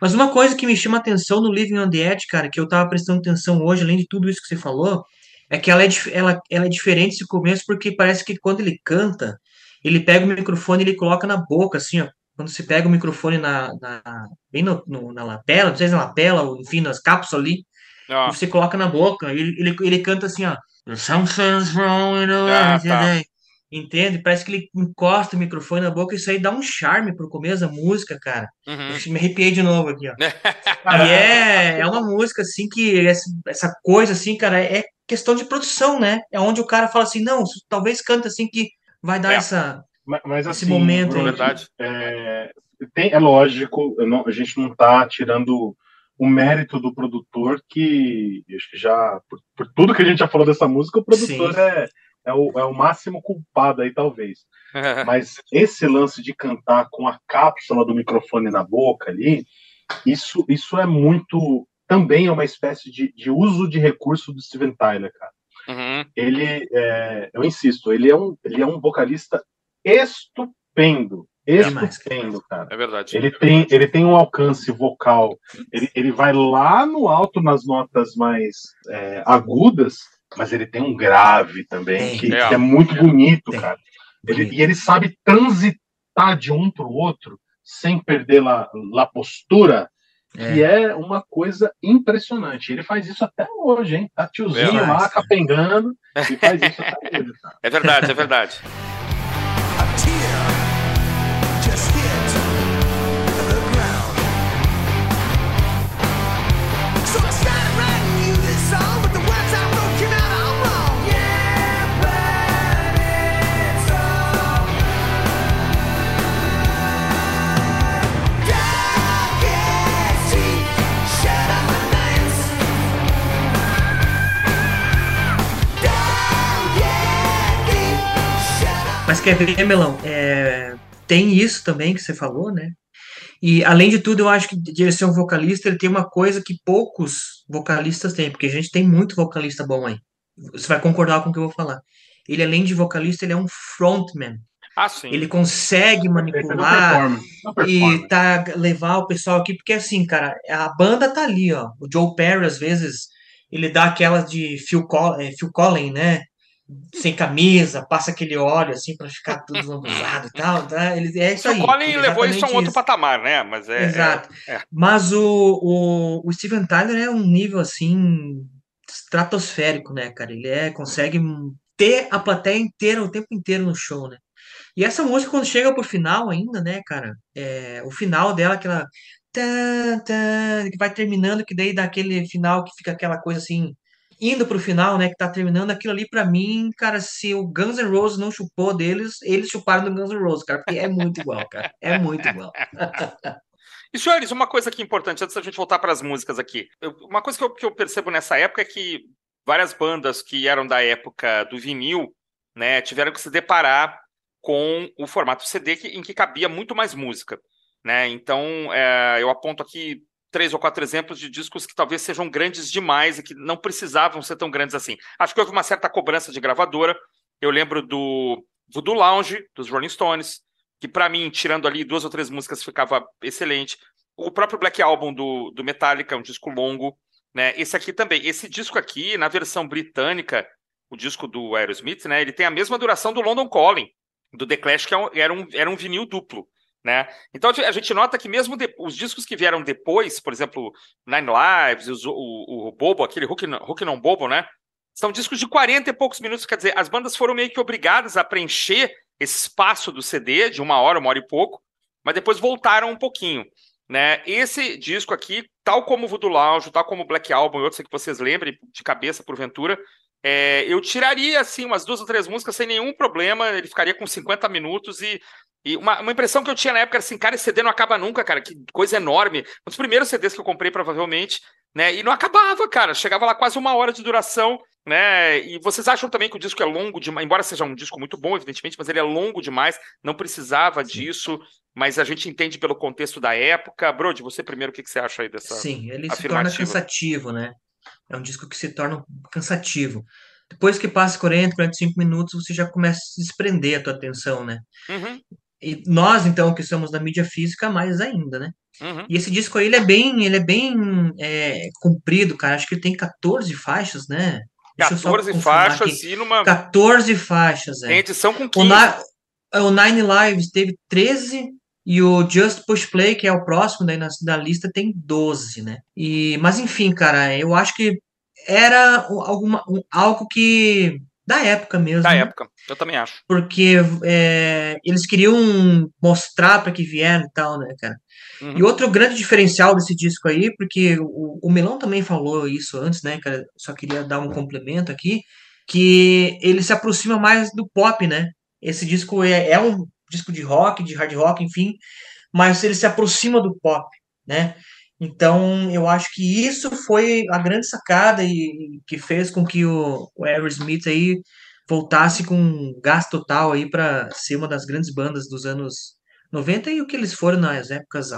Mas uma coisa que me chama atenção no Living on the Edge, cara, que eu tava prestando atenção hoje, além de tudo isso que você falou, é que ela é, ela, ela é diferente esse começo, porque parece que quando ele canta, ele pega o microfone e ele coloca na boca, assim, ó. Quando você pega o microfone na, na bem no, no, na lapela, não sei se é na lapela, ou enfim, nas cápsulas ali, ah. você coloca na boca, ele, ele, ele canta assim, ó. Something's wrong in the ah, tá. Entende? Parece que ele encosta o microfone na boca e isso aí dá um charme pro começo da música, cara. Uhum. Me arrepiei de novo aqui, ó. <laughs> e é, é uma música, assim, que essa coisa, assim, cara, é questão de produção, né? É onde o cara fala assim, não, talvez canta assim que vai dar é. essa, mas, mas, esse assim, momento aí. Verdade. É, tem, é lógico, não, a gente não tá tirando o mérito do produtor, que acho que já, por, por, tudo que a gente já falou dessa música, o produtor é é o, é o máximo culpado aí, talvez. <laughs> Mas esse lance de cantar com a cápsula do microfone na boca ali, isso, isso é muito. Também é uma espécie de, de uso de recurso do Steven Tyler, cara. Uhum. Ele, é, eu insisto, ele é, um, ele é um vocalista estupendo. Estupendo, cara. É verdade. Ele tem, ele tem um alcance vocal. Ele, ele vai lá no alto nas notas mais é, agudas mas ele tem um grave também, que é, que é muito bonito, cara. Ele, e ele sabe transitar de um para o outro sem perder a, a postura, é. que é uma coisa impressionante. Ele faz isso até hoje, hein? Tá tiozinho lá, capengando, e faz isso até hoje. Cara. É verdade, é verdade. <laughs> Mas quer ver, Melão? É, tem isso também que você falou, né? E além de tudo, eu acho que de ser um vocalista, ele tem uma coisa que poucos vocalistas têm, porque a gente tem muito vocalista bom aí. Você vai concordar com o que eu vou falar. Ele, além de vocalista, ele é um frontman. Ah, sim. Ele consegue manipular e tá, levar o pessoal aqui, porque assim, cara, a banda tá ali, ó. O Joe Perry, às vezes, ele dá aquela de Phil, Coll é, Phil Collins, né? Sem camisa, passa aquele óleo assim para ficar tudo <laughs> lambuzado e tal. Tá? Ele, é isso aí. O Collins levou isso a um outro patamar, né? Mas é. Exato. É, é. Mas o, o, o Steven Tyler é um nível assim estratosférico, né, cara? Ele é, consegue ter a plateia inteira o tempo inteiro no show, né? E essa música, quando chega pro final ainda, né, cara? É, o final dela, aquela. que vai terminando, que daí dá aquele final que fica aquela coisa assim, indo pro final, né? Que tá terminando aquilo ali, pra mim, cara, se o Guns N' Roses não chupou deles, eles chuparam do Guns N' Roses, cara, porque é muito igual, cara. É muito igual. <laughs> E, senhores, uma coisa que é importante, antes da gente voltar para as músicas aqui, uma coisa que eu, que eu percebo nessa época é que várias bandas que eram da época do vinil, né, tiveram que se deparar com o formato CD que, em que cabia muito mais música. Né? Então, é, eu aponto aqui três ou quatro exemplos de discos que talvez sejam grandes demais e que não precisavam ser tão grandes assim. Acho que houve uma certa cobrança de gravadora. Eu lembro do Voodoo Lounge, dos Rolling Stones, que para mim, tirando ali duas ou três músicas, ficava excelente. O próprio Black Album do, do Metallica, um disco longo. Né? Esse aqui também. Esse disco aqui, na versão britânica, o disco do Aerosmith, né? ele tem a mesma duração do London Calling do The Clash, que é era um, era um vinil duplo. Né? Então a gente nota que mesmo de, os discos que vieram depois, por exemplo, Nine Lives, o, o, o, Bobo, aquele Hook, Hook não Bobo, né? São discos de 40 e poucos minutos, quer dizer, as bandas foram meio que obrigadas a preencher esse espaço do CD de uma hora, uma hora e pouco, mas depois voltaram um pouquinho. Né? Esse disco aqui, tal como o Voodoo Lounge, tal como o Black Album e outros que vocês lembrem de cabeça, porventura, é, eu tiraria assim umas duas ou três músicas sem nenhum problema, ele ficaria com 50 minutos e, e uma, uma, impressão que eu tinha na época era assim, cara, esse CD não acaba nunca, cara, que coisa enorme. Um dos primeiros CDs que eu comprei, provavelmente, né? E não acabava, cara. Chegava lá quase uma hora de duração, né? E vocês acham também que o disco é longo demais, embora seja um disco muito bom, evidentemente, mas ele é longo demais, não precisava Sim. disso, mas a gente entende pelo contexto da época. Brody, você primeiro, o que, que você acha aí dessa Sim, ele se torna cansativo, né? É um disco que se torna cansativo. Depois que passa 40, 45 minutos, você já começa a se desprender a tua atenção, né? Uhum. E nós, então, que somos da mídia física, mais ainda, né? Uhum. E esse disco aí, ele é bem, ele é bem é, comprido, cara. Acho que ele tem 14 faixas, né? Deixa 14 faixas aqui. e numa... 14 faixas, é. Tem edição com 15. O, o Nine Lives teve 13 e o Just Push Play, que é o próximo daí na, da lista, tem 12, né? E, mas enfim, cara, eu acho que era alguma, algo que. da época mesmo. Da né? época, eu também acho. Porque é, eles queriam mostrar para que vieram e tal, né, cara? Uhum. E outro grande diferencial desse disco aí, porque o, o Melão também falou isso antes, né, cara? Só queria dar um complemento aqui, que ele se aproxima mais do pop, né? Esse disco é, é um disco de rock, de hard rock, enfim, mas ele se aproxima do pop, né? Então, eu acho que isso foi a grande sacada e que fez com que o, o Aerosmith aí voltasse com gás total aí para ser uma das grandes bandas dos anos 90 e o que eles foram nas épocas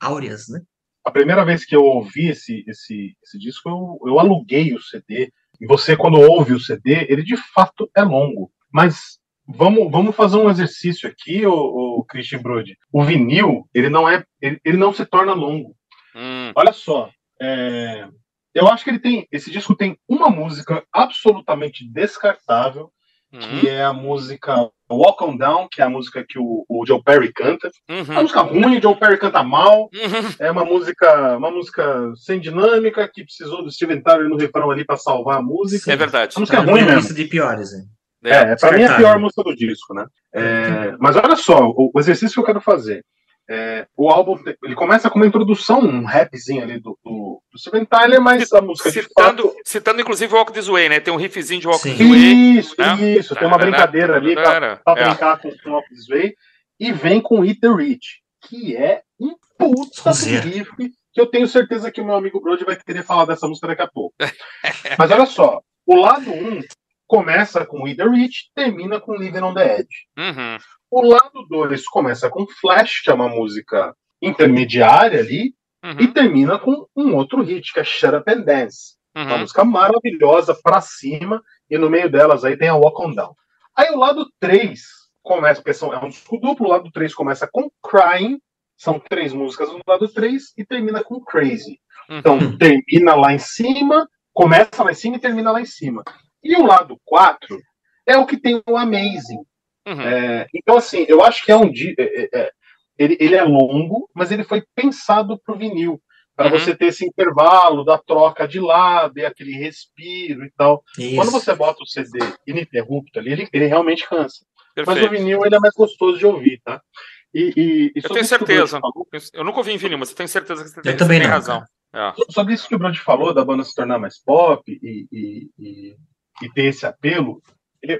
áureas, né? A primeira vez que eu ouvi esse, esse, esse disco, eu, eu aluguei o CD. E você, quando ouve o CD, ele de fato é longo. Mas vamos, vamos fazer um exercício aqui, o, o Christian Brody. O vinil, ele não é, ele, ele não se torna longo. Hum. Olha só, é, eu acho que ele tem, esse disco tem uma música absolutamente descartável, uhum. que é a música Walk On Down, que é a música que o, o Joe Perry canta. Uhum. É uma música ruim, o Joe Perry canta mal. Uhum. É uma música, uma música sem dinâmica que precisou do Steven Tyler no refrão ali para salvar a música. É verdade. A música é ruim mesmo. de piores, hein? É, é pra mim é a pior música do disco, né? É, mas olha só, o, o, exercício que eu quero fazer. É, o álbum ele começa com uma introdução, um rapzinho ali do, do, do Steven Tyler, mas a música citando, fato... citando inclusive Walk This Way, né? Tem um riffzinho de Walk Sim. This Way. Isso, né? isso. Tem uma brincadeira ali pra, pra é. brincar com, com Walk This Way. E vem com Eat the Rich, que é um puta riff que eu tenho certeza que o meu amigo Brody vai querer falar dessa música daqui a pouco. <laughs> Mas olha só, o lado 1 um começa com With the Rich, termina com Living on the Edge. Uhum. O lado 2 começa com Flash, que é uma música intermediária ali, Uhum. e termina com um outro hit, que é Shut Up and Dance. Uma Uhum. música maravilhosa pra cima, e no meio delas aí tem a Walk On Down. Aí o lado 3 começa, porque é um disco duplo, o lado 3 começa com Crying, são três músicas no lado 3 e termina com Crazy. Uhum. Então termina lá em cima, começa lá em cima e termina lá em cima. E o lado 4 é o que tem o Amazing. Uhum. É, então, assim, eu acho que é um dia. é, é, é, ele, ele é longo, mas ele foi pensado para o vinil. Para Uhum. você ter esse intervalo da troca de lado e aquele respiro e tal. Quando Isso. você bota o CD ininterrupto ali, ele, ele realmente cansa. Mas o Perfeito. vinil ele é mais gostoso de ouvir, tá? E, e, e Eu tenho certeza. falou- Eu nunca ouvi em vinil, mas eu tenho certeza que você tem, Eu também você tem não, razão. É. sobre isso que o Brody falou, da banda se tornar mais pop e, e, e, ter esse apelo,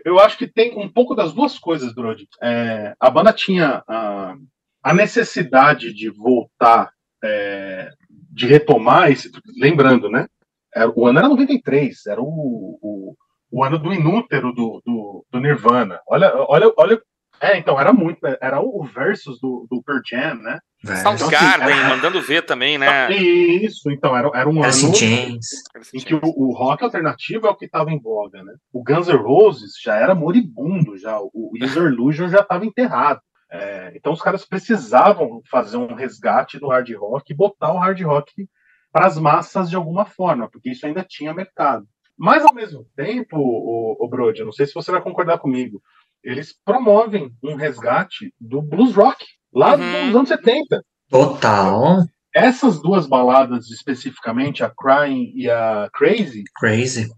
eu, acho que tem um pouco das duas coisas, Brody. É, a banda tinha a, a necessidade de voltar, é, de retomar esse. Lembrando, né? Era- o ano era 93, era o, o, o ano do inútero do, do, do Nirvana. Olha, olha, olha. É, então, era muito. Era o versus do, do Pearl Jam, né? Velho. Soundgarden, Então, assim, mandando ver também, né? Isso, então, era, era um Alice ano Chains. em que o, o rock alternativo é o que estava em voga, né? O Guns N' Roses já era moribundo, já o User Illusion já estava enterrado. É, então os caras precisavam fazer um resgate do hard rock e botar o hard rock para as massas de alguma forma, porque isso ainda tinha mercado. Mas ao mesmo tempo, o, o Brody, eu não sei se você vai concordar comigo, eles promovem um resgate do blues rock lá Uhum. dos anos 70 Total. essas duas baladas especificamente, a Crying e a Crazy, Crazy.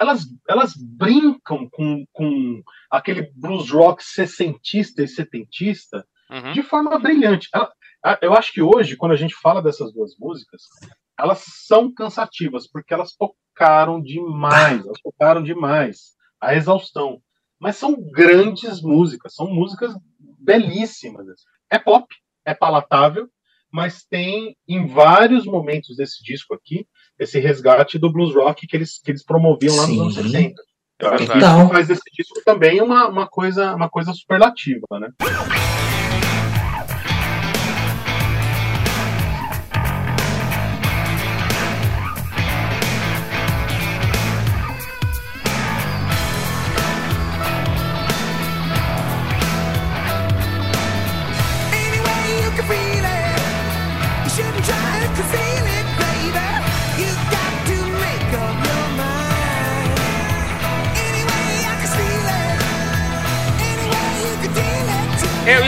elas, elas brincam com, com aquele blues rock sessentista e setentista Uhum. de forma brilhante. Ela- eu acho que hoje, quando a gente fala dessas duas músicas, elas são cansativas, porque elas tocaram demais, elas tocaram demais, a exaustão. Mas são grandes músicas, são músicas belíssimas. É pop, é palatável, mas tem em vários momentos desse disco aqui esse resgate do blues rock que eles, que eles promoviam lá nos anos Sim. 60. Eu acho que Total. isso faz desse disco também uma, uma, coisa, uma coisa superlativa, né?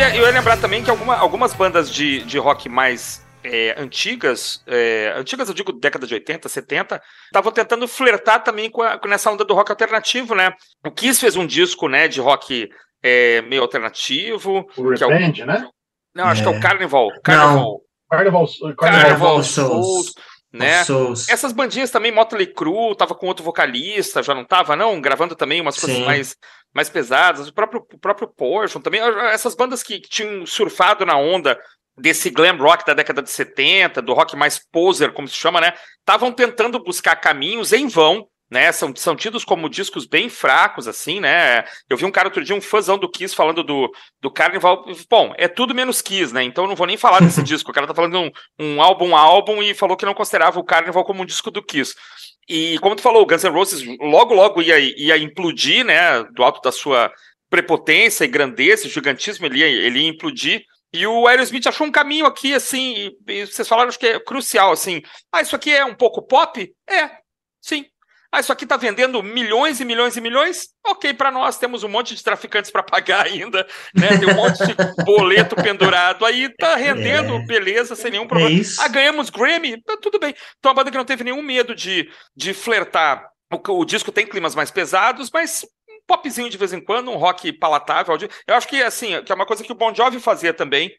Ia, eu ia lembrar também que alguma- algumas bandas de, de rock mais é, antigas, é, antigas eu digo década de 80, 70, estavam tentando flertar também com, a- com essa onda do rock alternativo, né? O Kiss fez um disco, né, de rock é, meio alternativo. O Que é o- Revenge, né? Não, acho que é o É. Carnival. Carnival. Carnival, Carnival Carnival Souls, Souls. né? Souls. Essas bandinhas também, Motley Crue, tava com outro vocalista, já não tava, não? Gravando também umas coisas Sim. mais, mais pesadas. O próprio, o próprio Portion também. Essas bandas que, que tinham surfado na onda desse glam rock da década de 70, do rock mais poser, como se chama, né? Estavam tentando buscar caminhos em vão, né? São, são tidos como discos bem fracos, assim, né? Eu vi um cara outro dia, um fãzão do Kiss, falando do, do Carnival. Bom, é tudo menos Kiss, né? Então eu não vou nem falar desse <laughs> disco. O cara tá falando um, um álbum a álbum e falou que não considerava o Carnival como um disco do Kiss. E como tu falou, o Guns N' Roses logo, logo ia, ia implodir, né? Do alto da sua prepotência e grandeza, gigantismo, ele ia, ele ia implodir. E o Aerosmith achou um caminho aqui, assim, e, e vocês falaram, acho que é crucial, assim. Ah, isso aqui é um pouco pop? É, sim. Ah, isso aqui tá vendendo milhões e milhões e milhões? Ok, para nós temos um monte de traficantes para pagar ainda, né? Tem um monte de boleto pendurado aí, tá rendendo, É. beleza, sem nenhum É problema. isso. Ah, ganhamos Grammy? Tá tudo bem. Então a banda que não teve nenhum medo de, de flertar. O, o disco tem climas mais pesados, mas um popzinho de vez em quando, um rock palatável. Eu acho que assim, que é uma coisa que o Bon Jovi fazia também.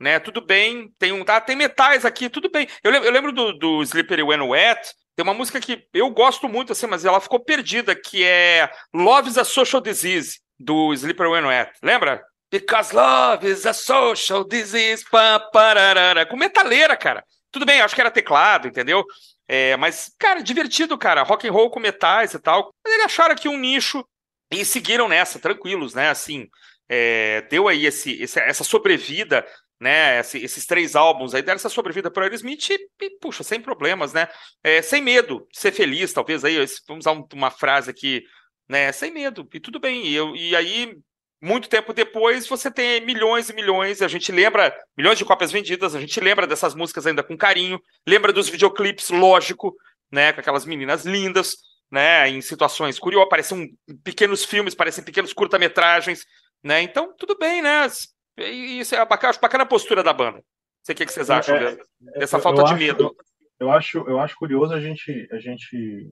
Né, tudo bem, tem um, ah, tem metais aqui, tudo bem. Eu lembro, eu lembro do, do Slippery When Wet, tem uma música que eu gosto muito, assim, mas ela ficou perdida, que é Love is a Social Disease, do When Wet. Lembra? Because love is a social disease. Pá, pararara. Com metaleira, cara. Tudo bem, acho que era teclado, entendeu? É, mas, cara, divertido, cara. Rock and roll com metais e tal. Mas eles acharam aqui um nicho E seguiram nessa, tranquilos, né? Assim, é, deu aí esse- essa sobrevida, né? esse- esses três álbuns aí deram essa sobrevida para Aerosmith e, e, puxa, sem problemas, né? É, sem medo ser feliz, talvez aí, vamos usar um- uma frase aqui, né? Sem medo, e tudo bem. E, eu, e aí, muito tempo depois, você tem milhões e milhões, a gente lembra, milhões de cópias vendidas, a gente lembra dessas músicas ainda com carinho, lembra dos videoclipes, lógico, né? Com aquelas meninas lindas né, em situações curiosas, parecem pequenos filmes, parecem pequenos curta-metragens, né? Então, tudo bem, né? E Isso é bacana, acho bacana a postura da banda. Não sei o que, que vocês acham É, de- dessa eu- falta eu de acho- medo. Eu acho, eu acho curioso a gente, a gente.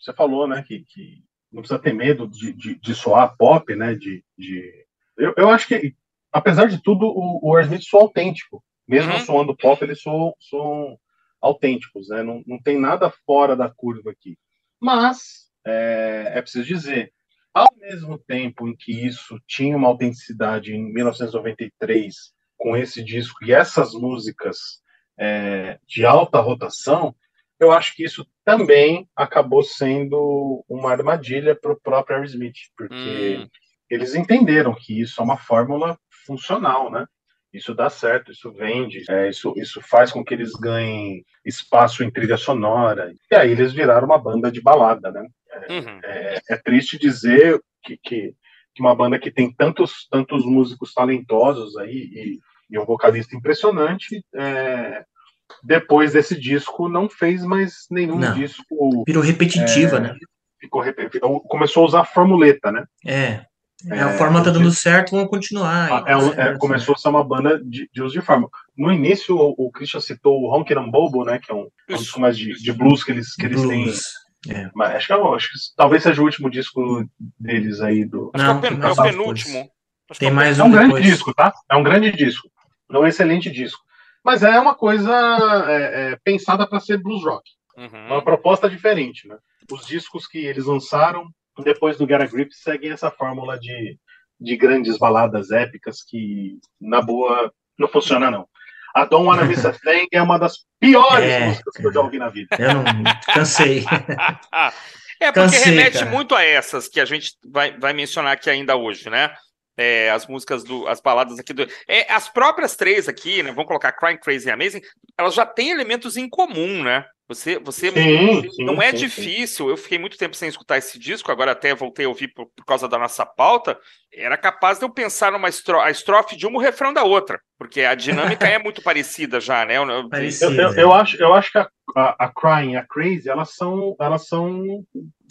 Você falou, né, que, que não precisa ter medo de, de, de soar pop, né? De, de... Eu, eu acho que, apesar de tudo, o, o Aerosmith soa autêntico. Mesmo Uhum. soando pop, eles soam, soam autênticos, né? Não, não tem nada fora da curva aqui. Mas é, é preciso dizer, ao mesmo tempo em que isso tinha uma autenticidade em 1993 com esse disco e essas músicas é, de alta rotação, eu acho que isso também acabou sendo uma armadilha para o próprio Aerosmith, porque Hum. eles entenderam que isso é uma fórmula funcional, né? Isso dá certo, isso vende, é, isso, isso faz com que eles ganhem espaço em trilha sonora. E aí eles viraram uma banda de balada, né? Uhum. É, é triste dizer que, que, que uma banda que tem tantos, tantos músicos talentosos aí e, e um vocalista impressionante, é, depois desse disco não fez mais nenhum Não. disco. Virou repetitiva, né? Ficou, começou a usar a formuleta, né? É. É, É, a forma tá dando certo, vamos continuar. É, um- é, começou a ser uma banda de, de uso de fórmula. No início, o, o Christian citou o Honky Tonk Bobo, né? Que é um, um Isso. disco mais de, de blues que eles, que eles têm. Blues. É. Mas acho que, é acho que talvez seja o último disco deles aí do. Acho Não, que é o, é penúltimo. depois. Tem é mais É um um grande depois. disco, tá? É um grande disco. É um excelente disco. Mas é uma coisa é, é, pensada para ser blues rock. Uhum. Uma proposta diferente, né? Os discos que eles lançaram depois do Get a Grip seguem essa fórmula de, de grandes baladas épicas que, na boa, não funciona, não. A Don't Wanna Miss a Thing é uma das piores É, músicas que eu já ouvi na vida. Eu não cansei. <laughs> é porque Cansei, remete cara. muito a essas que a gente vai, vai mencionar aqui ainda hoje, né? É, as músicas do, as baladas aqui do, é, as próprias três aqui, né? Vamos colocar Crying Crazy e Amazing, elas já têm elementos em comum, né? Você, você Sim, sim, não é sim, sim. difícil. Eu fiquei muito tempo sem escutar esse disco, agora até voltei a ouvir por, por causa da nossa pauta. Era capaz de eu pensar numa estro a estrofe de uma o refrão da outra, porque a dinâmica é muito parecida já, né? Eu- eu- Parecido. Eu, eu, acho, eu acho que a, a, a Crying e a Crazy, elas são, elas são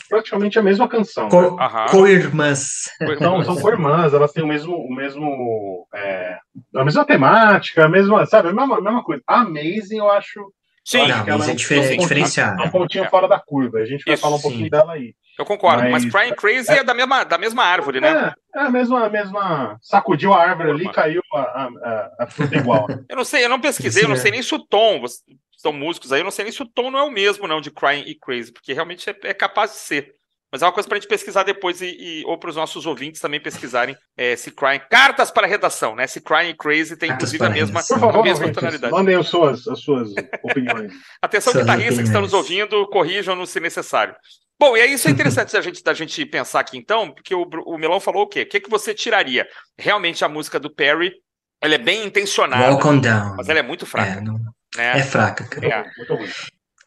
praticamente a mesma canção. né? Co- Aham. Co-irmãs. São, são co-irmãs, elas têm o mesmo, o mesmo é, a mesma temática, a mesma, sabe, a mesma, a mesma coisa. A Amazing, eu acho Sim, Não, ela mas é é um diferente, é é um pontinho É. fora da curva. A gente vai Isso, falar um sim. pouquinho dela aí. eu concordo. Mas, Mas- Crying Crazy é, da, mesma, da mesma árvore, né? É, é a mesma, a mesma. Sacudiu a árvore ali, caiu a, a, a, a fruta igual. <laughs> Eu não sei, eu não pesquisei, eu não Sim, sei é. nem se o tom, vocês são músicos aí, eu não sei nem se o tom não é o mesmo, não, de Crying e Crazy, porque realmente é, é capaz de ser. Mas é uma coisa pra gente pesquisar depois e, e- ou para os nossos ouvintes também pesquisarem é, se Crying. Cartas para a redação, né? Se Crying e Crazy tem Cartas inclusive a para a mesma. Por favor, a mesma ouvintes, tonalidade. mandem as suas, as suas opiniões. <laughs> Atenção, guitarristas que estão nos ouvindo, corrijam-nos se necessário. Bom, e aí isso é interessante da gente, da gente pensar aqui então, porque o, o Melão falou o quê? O que, que você tiraria? Realmente a música do Perry, ela é bem intencionada, Walk on down. mas ela é muito fraca, É, não- né? é fraca, cara. É. Muito ruim.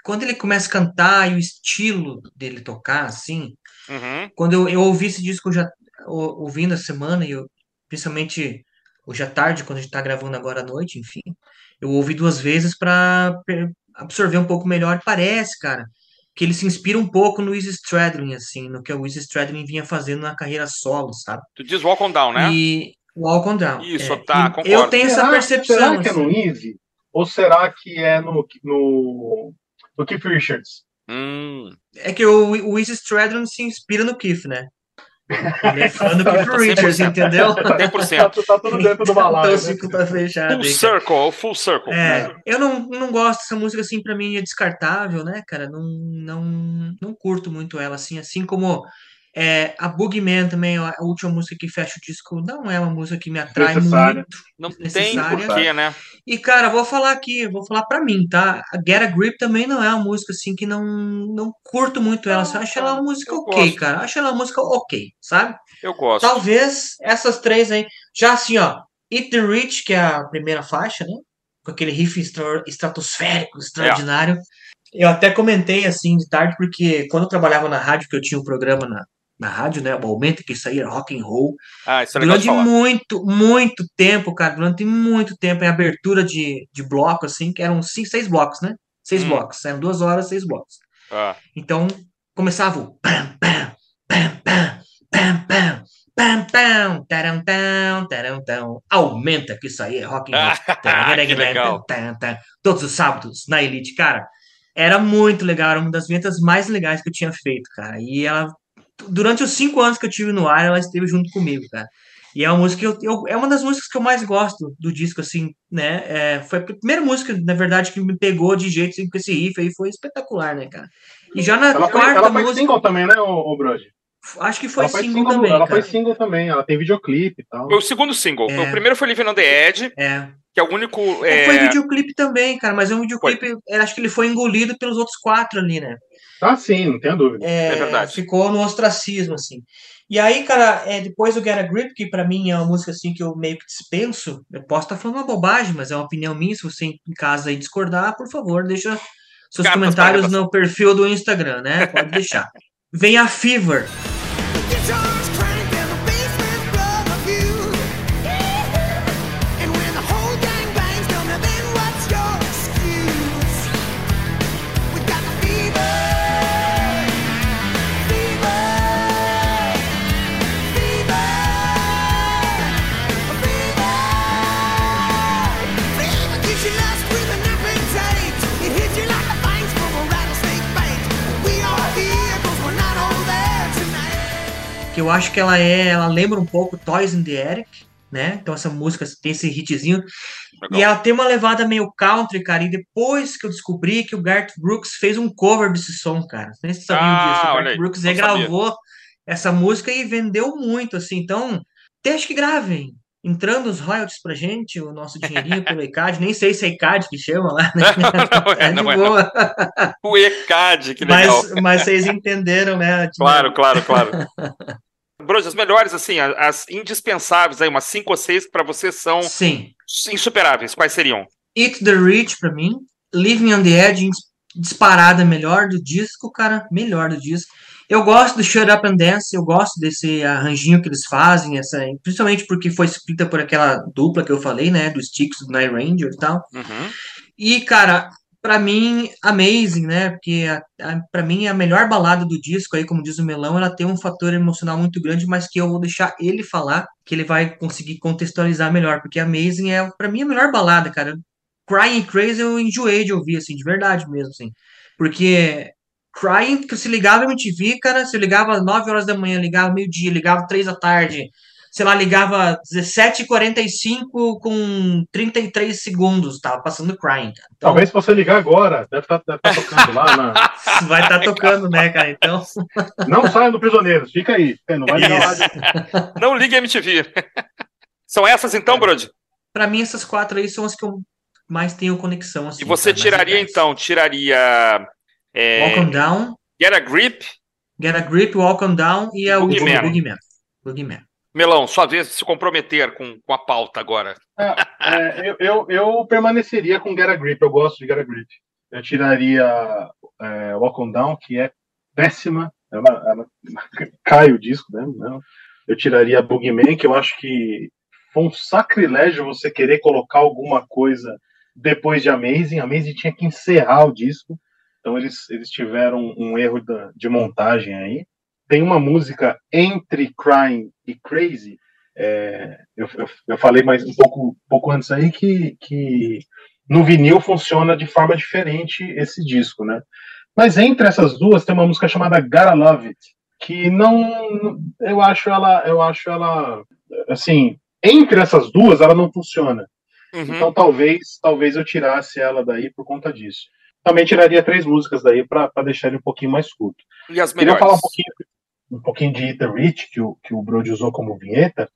Quando ele começa a cantar e o estilo dele tocar, assim, Uhum. quando eu, eu ouvi esse disco já ou- ouvindo a semana, e eu, principalmente hoje à tarde, quando a gente tá gravando agora à noite, enfim, eu ouvi duas vezes para absorver um pouco melhor. Parece, cara, que ele se inspira um pouco no Easy Stradlin, assim, no que o Easy Stradlin vinha fazendo na carreira solo, sabe? Tu diz Walk on Down, né? E Walk on Down. Isso, é. tá, E concordo. Eu tenho essa Será- percepção. Será que é assim. no Easy? Ou será que é no, no, no Keith Richards? Hum, É que o, o Easy Stradlin se inspira no Keith, né? Ele é fã do Keith <laughs> Richards, 100%. entendeu? 100%. Tá, <laughs> tá tudo dentro do balaio. Então o né? tá fechado. Full aí, circle, o full circle. É, eu não, não gosto dessa música assim, pra mim é descartável, né, cara? Não, não, não curto muito ela assim, assim como É, a Boogeyman também, a a última música que fecha o disco, não é uma música que me atrai Necessária. muito. Não tem porquê, né? E, cara, vou falar aqui, vou falar pra mim, tá? A Get a Grip também não é uma música, assim, que não, não curto muito ela. eu acho ela uma música eu ok, gosto. cara. Acho ela uma música ok, sabe? Eu gosto. Talvez essas três aí. Já assim, ó. Eat the Rich, que é a primeira faixa, né? Com aquele riff estra- estratosférico, extraordinário. Eu até comentei assim de tarde, porque quando eu trabalhava na rádio, que eu tinha um programa na, na rádio, né? O momento que saía rock and roll. Ah, isso é legal Durante muito, muito tempo, cara, durante muito tempo, em abertura de, de bloco, assim, que eram cinco, seis blocos, né? Seis Hum. blocos, eram duas horas, seis blocos. Ah, Então, começava o pam, pam, pam, pam, pam, pam, pam, pam, taram, tam, taram, tam. Aumenta que isso aí é rock and roll. Ah, <laughs> <laughs> que legal. Todos os sábados na Elite, cara. Era muito legal, era uma das vinhetas mais legais que eu tinha feito, cara. E ela, durante os cinco anos que eu tive no ar, ela esteve junto comigo, cara. E é uma música que eu, eu- é uma das músicas que eu mais gosto do disco, assim, né? É, foi a primeira música, na verdade, que me pegou de jeito assim, com esse riff aí, foi espetacular, né, cara? E já na Ela foi, quarta ela foi música, single também, né, ô, ô Brody? acho que foi ela foi single single, também, ela cara. foi single também, ela tem videoclipe e tal. Foi o segundo single. É. O primeiro foi Living on the Edge, É. que é o único. É, Foi É... videoclipe também, cara, mas é um videoclipe, eu acho que ele foi engolido pelos outros quatro ali, né? Ah, sim, não tenho dúvida. É, É verdade. Ficou no ostracismo, assim. E aí, cara, é, depois do Get a Grip, que pra mim é uma música assim que eu meio que dispenso, eu posso estar falando uma bobagem, mas é uma opinião minha, se você em casa aí discordar, por favor, deixa seus Cartas comentários para no perfil do Instagram, né? Pode deixar. <laughs> Vem a Fever. Que eu acho que ela é, ela lembra um pouco Toys in the Eric, né? Então essa música tem esse hitzinho Legal. e ela tem uma levada meio country, cara. E depois que eu descobri que o Garth Brooks fez um cover desse som, cara. Não sei se sabia Ah, disso. O Garth aí, Brooks não regravou essa música e vendeu muito, assim. Então, deixa que gravem. Entrando os royalties pra gente, o nosso dinheirinho pelo <laughs> ECAD, nem sei se é ECAD que chama lá, né? <laughs> não é, de não é. boa. O ECAD, que legal. Mas, mas vocês entenderam, né? Claro, claro, claro. <laughs> Bruce, as melhores, assim, as indispensáveis aí, umas cinco ou seis pra você são Sim. insuperáveis. Quais seriam? Eat the Rich pra mim. Living on the Edge, disparada melhor do disco, cara. Melhor do disco. Eu gosto do Shut Up and Dance, eu gosto desse arranjinho que eles fazem, essa, principalmente porque foi escrita por aquela dupla que eu falei, né? Do Styx, do Night Ranger e tal. Uhum. E, cara, pra mim, Amazing, né? Porque a, a, pra mim a melhor balada do disco, aí, como diz o Melão, ela tem um fator emocional muito grande, mas que eu vou deixar ele falar, que ele vai conseguir contextualizar melhor, porque Amazing é, pra mim, a melhor balada, cara. Crying Crazy eu enjoei de ouvir, assim, de verdade mesmo, assim. Porque Crying, que se ligava a MTV, cara, se eu ligava às 9 horas da manhã, ligava meio-dia, ligava 3 da tarde, sei lá, ligava 17h45 com 33 segundos, tava passando Crying, cara. Então, Talvez se você ligar agora, deve estar tocando lá. Na... <laughs> vai estar tocando, né, cara? Então, <laughs> Não saia do Prisioneiros, fica aí. Não vai ligar lá. de- <laughs> Não liga MTV. São essas então, Brody? pra mim, essas quatro aí são as que eu mais tenho conexão, assim. E você cara, tiraria, então, tiraria é, Walk 'em Down, Get a Grip, Get a Grip, Walk 'em Down e a última, Boogeyman. Boogeyman. Melão, sua vez de se comprometer com, com a pauta agora. É, eu, eu, eu permaneceria com Get a Grip, eu gosto de Get a Grip. Eu tiraria é, Walk On Down, que é péssima, ela, <laughs> ela cai o disco, né? Eu tiraria Boogeyman, que eu acho que foi um sacrilégio você querer colocar alguma coisa depois de Amazing. Amazing tinha que encerrar o disco, então eles, eles tiveram um erro de montagem aí. Tem uma música entre Crying e Crazy, é, eu, eu, eu falei mais um pouco, pouco antes aí que, que no vinil funciona de forma diferente esse disco, né? Mas entre essas duas tem uma música chamada Gotta Love It, que não, eu acho ela, eu acho ela, assim, entre essas duas ela não funciona. Uhum. Então talvez, talvez eu tirasse ela daí por conta disso. Também tiraria três músicas daí para deixar ele um pouquinho mais curto. E as Queria melhores? falar um pouquinho. Um pouquinho de the Rich, que o, que o Brody usou como vinheta.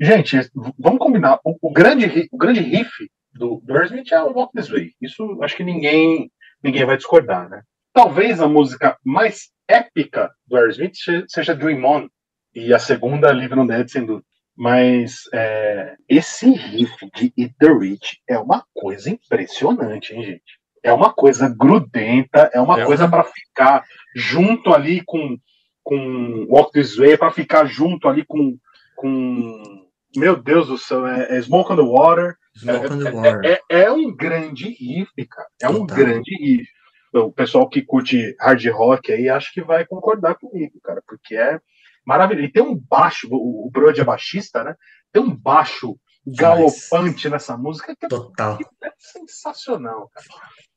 Gente, vamos combinar. O, o grande, o grande riff do, do Aerosmith é o Walk This Way. Isso acho que ninguém, ninguém vai discordar, né? Talvez a música mais épica do Aerosmith se- seja Dream On. E a segunda, Live on Dead, sem dúvida. Mas é, esse riff de Eat the Rich é uma coisa impressionante, hein, gente? É uma coisa grudenta, é uma É. coisa para ficar junto ali com, com Walk This Way, para ficar junto ali com, com. Meu Deus do céu, é, é Smoke on the Water. Smoke on the Water. É, é- é um grande riff, cara. É um Total. grande riff. O pessoal que curte hard rock aí acho que vai concordar comigo, cara, porque é maravilhoso. E tem um baixo, o, o Brody é baixista, né? Tem um baixo galopante nessa música que é Total. é sensacional, cara.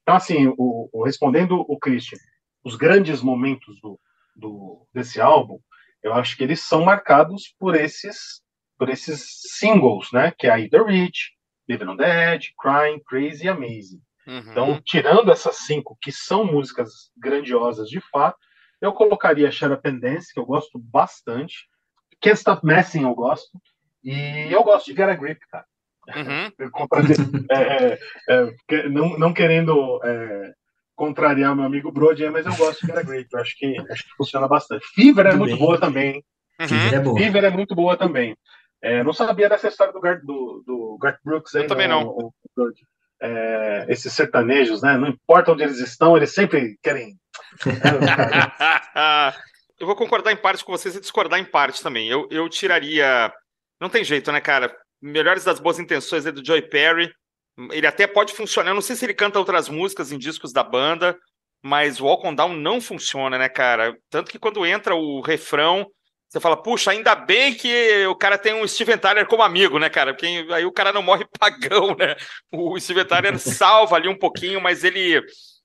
Então, assim, o, o- respondendo o Christian, os grandes momentos do, do- desse álbum, eu acho que eles são marcados por esses, por esses singles, né? Que é Eat the Rich, Living on the Edge, Crying, Crazy e Amazing. Uhum. Então, tirando essas cinco, que são músicas grandiosas de fato, eu colocaria Shut Up Dance, que eu gosto bastante. Can't Stop Messing eu gosto. E eu gosto de Get a Grip, cara. Uhum. <laughs> É, é, é, não, não querendo é, contrariar meu amigo Brody, mas eu gosto de Get a Grip. Eu acho que, acho que funciona bastante. Fever é Muito muito bem. boa também. Uhum. Fever é boa. Fever é muito boa também. É, não sabia dessa história do, Gar, do, do Garth Brooks aí, Eu também não. o- o. É, esses sertanejos, né? Não importa onde eles estão, eles sempre querem. <laughs> eu vou concordar em parte com vocês e discordar em parte também. Eu, eu tiraria. Não tem jeito, né, cara? Melhores das boas intenções aí do Joy Perry. Ele até pode funcionar. Eu não sei se ele canta outras músicas em discos da banda, mas Walk on Down não funciona, né, cara? Tanto que quando entra o refrão, você fala, puxa, ainda bem que o cara tem um Steven Tyler como amigo, né, cara? Porque aí o cara não morre <laughs> pagão, né? O Steven Tyler <laughs> salva ali um pouquinho, mas ele,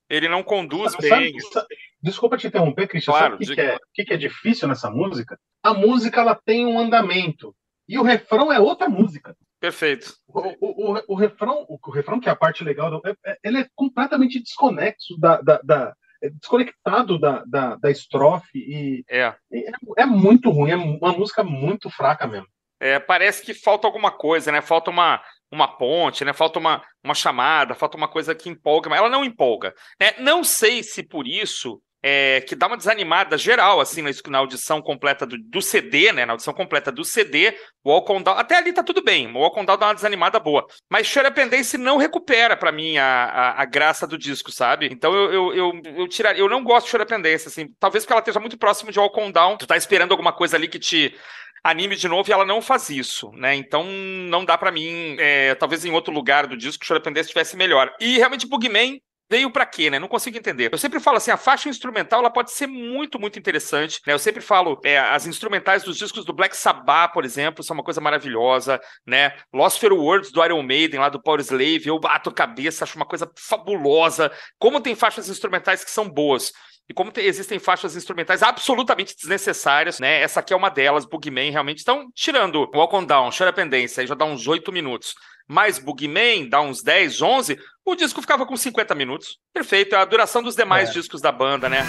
ele não conduz Sabe- bem. sabe- Desculpa te interromper, Cristian. Claro, o que, é, o que, que é difícil nessa música? A música ela tem um andamento. E o refrão é outra música. Perfeito. O, o, o, refrão, o, o refrão, que é a parte legal, é- é- ele é completamente desconexo da. da, da- é desconectado da, da, da estrofe e, É. é, é muito ruim, é uma música muito fraca mesmo. É, parece que falta alguma coisa, né? Falta uma, uma ponte, né? Falta uma, uma chamada, falta uma coisa que empolga, mas ela não empolga. né? Não sei se por isso é, que dá uma desanimada geral, assim, na, audição completa do, do CD, né? Na audição completa do CD, o Walk Down, até ali tá tudo bem, o Walk Down dá uma desanimada boa. Mas and Dance não recupera pra mim a, a, a graça do disco, sabe? Então eu, eu, eu, eu tiraria, eu não gosto de and Dance, assim, talvez porque ela esteja muito próximo de Walk Down, tu tá esperando alguma coisa ali que te anime de novo e ela não faz isso, né? Então não dá pra mim, é, talvez em outro lugar do disco, Chora Pendência estivesse melhor. E realmente Bugman veio pra quê, né? Não consigo entender. Eu sempre falo assim, a faixa instrumental ela pode ser muito, muito interessante, né? Eu sempre falo, é, as instrumentais dos discos do Black Sabbath, por exemplo, são uma coisa maravilhosa, né? Lost for Words do Iron Maiden, lá do Power Slave, eu bato cabeça, acho uma coisa fabulosa. Como tem faixas instrumentais que são boas. E como te- existem faixas instrumentais absolutamente desnecessárias, né? Essa aqui é uma delas, Bugman, realmente. Então, tirando Walk on Down, Chora Pendência, aí já dá uns 8 minutos. Mais Bugman, dá uns 10, 11, o disco ficava com 50 minutos. Perfeito, é a duração dos demais É. discos da banda, né?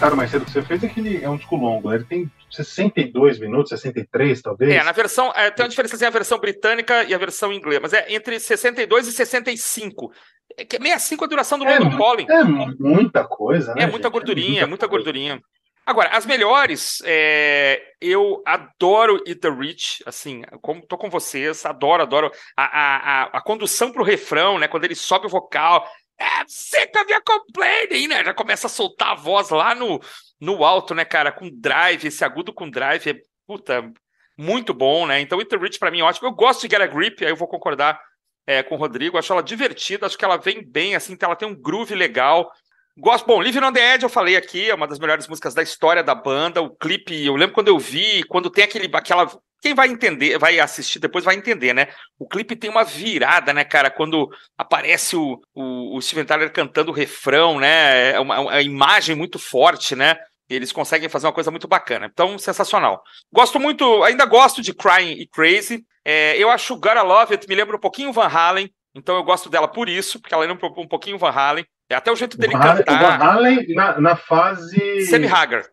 Comentário mais cedo que você fez é que ele é um disco longo, né? Ele tem 62 minutos, 63, talvez. É, na versão. é, tem uma diferença entre a versão britânica e a versão inglesa, mas é entre 62 e 65. É que 65 é a duração do É, London Calling. É muita coisa, né? É muita gente? gordurinha, é muita coisa. gordurinha. Agora, as melhores, é, eu adoro Eat the Rich, assim, como tô com vocês, adoro, adoro a, a, a, a condução pro refrão, né, quando ele sobe o vocal, é, sick of your complaining, né, já começa a soltar a voz lá no, no alto, né, cara, com drive, esse agudo com drive, é, puta, muito bom, né, então the Rich pra mim é ótimo, eu gosto de Get a Grip, aí eu vou concordar é, com o Rodrigo, acho ela divertida, acho que ela vem bem, assim, ela tem um groove legal, Gosto, bom, Living on the Edge eu falei aqui, é uma das melhores músicas da história da banda. O clipe, eu lembro quando eu vi, quando tem aquele, aquela. Quem vai entender, vai assistir depois vai entender, né? O clipe tem uma virada, né, cara? Quando aparece o, o, o Steven Tyler cantando o refrão, né? É uma, é uma imagem muito forte, né? Eles conseguem fazer uma coisa muito bacana. Então, sensacional. Gosto muito, ainda gosto de Crying e Crazy. É, eu acho Gotta Love It, me lembra um pouquinho Van Halen. Então eu gosto dela por isso, porque ela lembra um pouquinho Van Halen. É até o jeito dele Van cantar. Van Halen na, na fase. Sammy Hagar.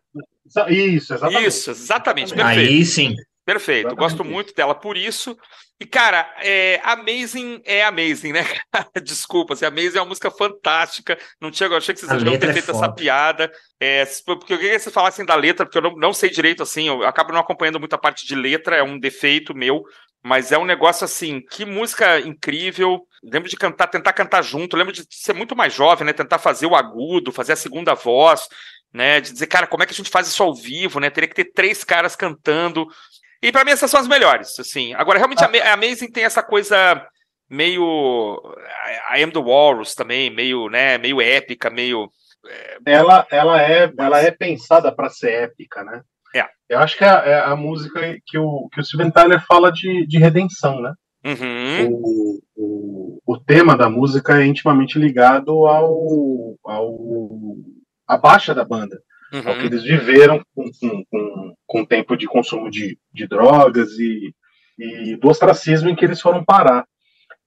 Isso, exatamente. Isso, exatamente. Perfeito. Aí sim. Perfeito. Exatamente Gosto muito dela por isso. E, cara, é, Amazing é Amazing, né? <laughs> Desculpa, assim, Amazing é uma música fantástica. Não tinha, eu achei que vocês A deviam ter é feito essa piada. É, se- porque eu queria que vocês falassem da letra, porque eu não, não sei direito, assim, eu acabo não acompanhando muita parte de letra, é um defeito meu. Mas é um negócio assim, que música incrível. Lembro de cantar, tentar cantar junto, lembro de ser muito mais jovem, né? Tentar fazer o agudo, fazer a segunda voz, né? De dizer, cara, como é que a gente faz isso ao vivo, né? Teria que ter três caras cantando. E pra mim essas são as melhores, assim. Agora, realmente, a, Ma- a Amazing tem essa coisa meio. I Am the Walrus também, meio, né? Meio épica, meio. Ela, ela, é, ela é pensada para ser épica, né? É. Eu acho que é, é a música que o, que o Steven Tyler fala de, de redenção, né? Uhum, O, o, o tema da música é intimamente ligado ao, ao à baixa da banda, ao que uhum. eles viveram com, com, com, com o tempo de consumo de, de drogas e, e do ostracismo em que eles foram parar.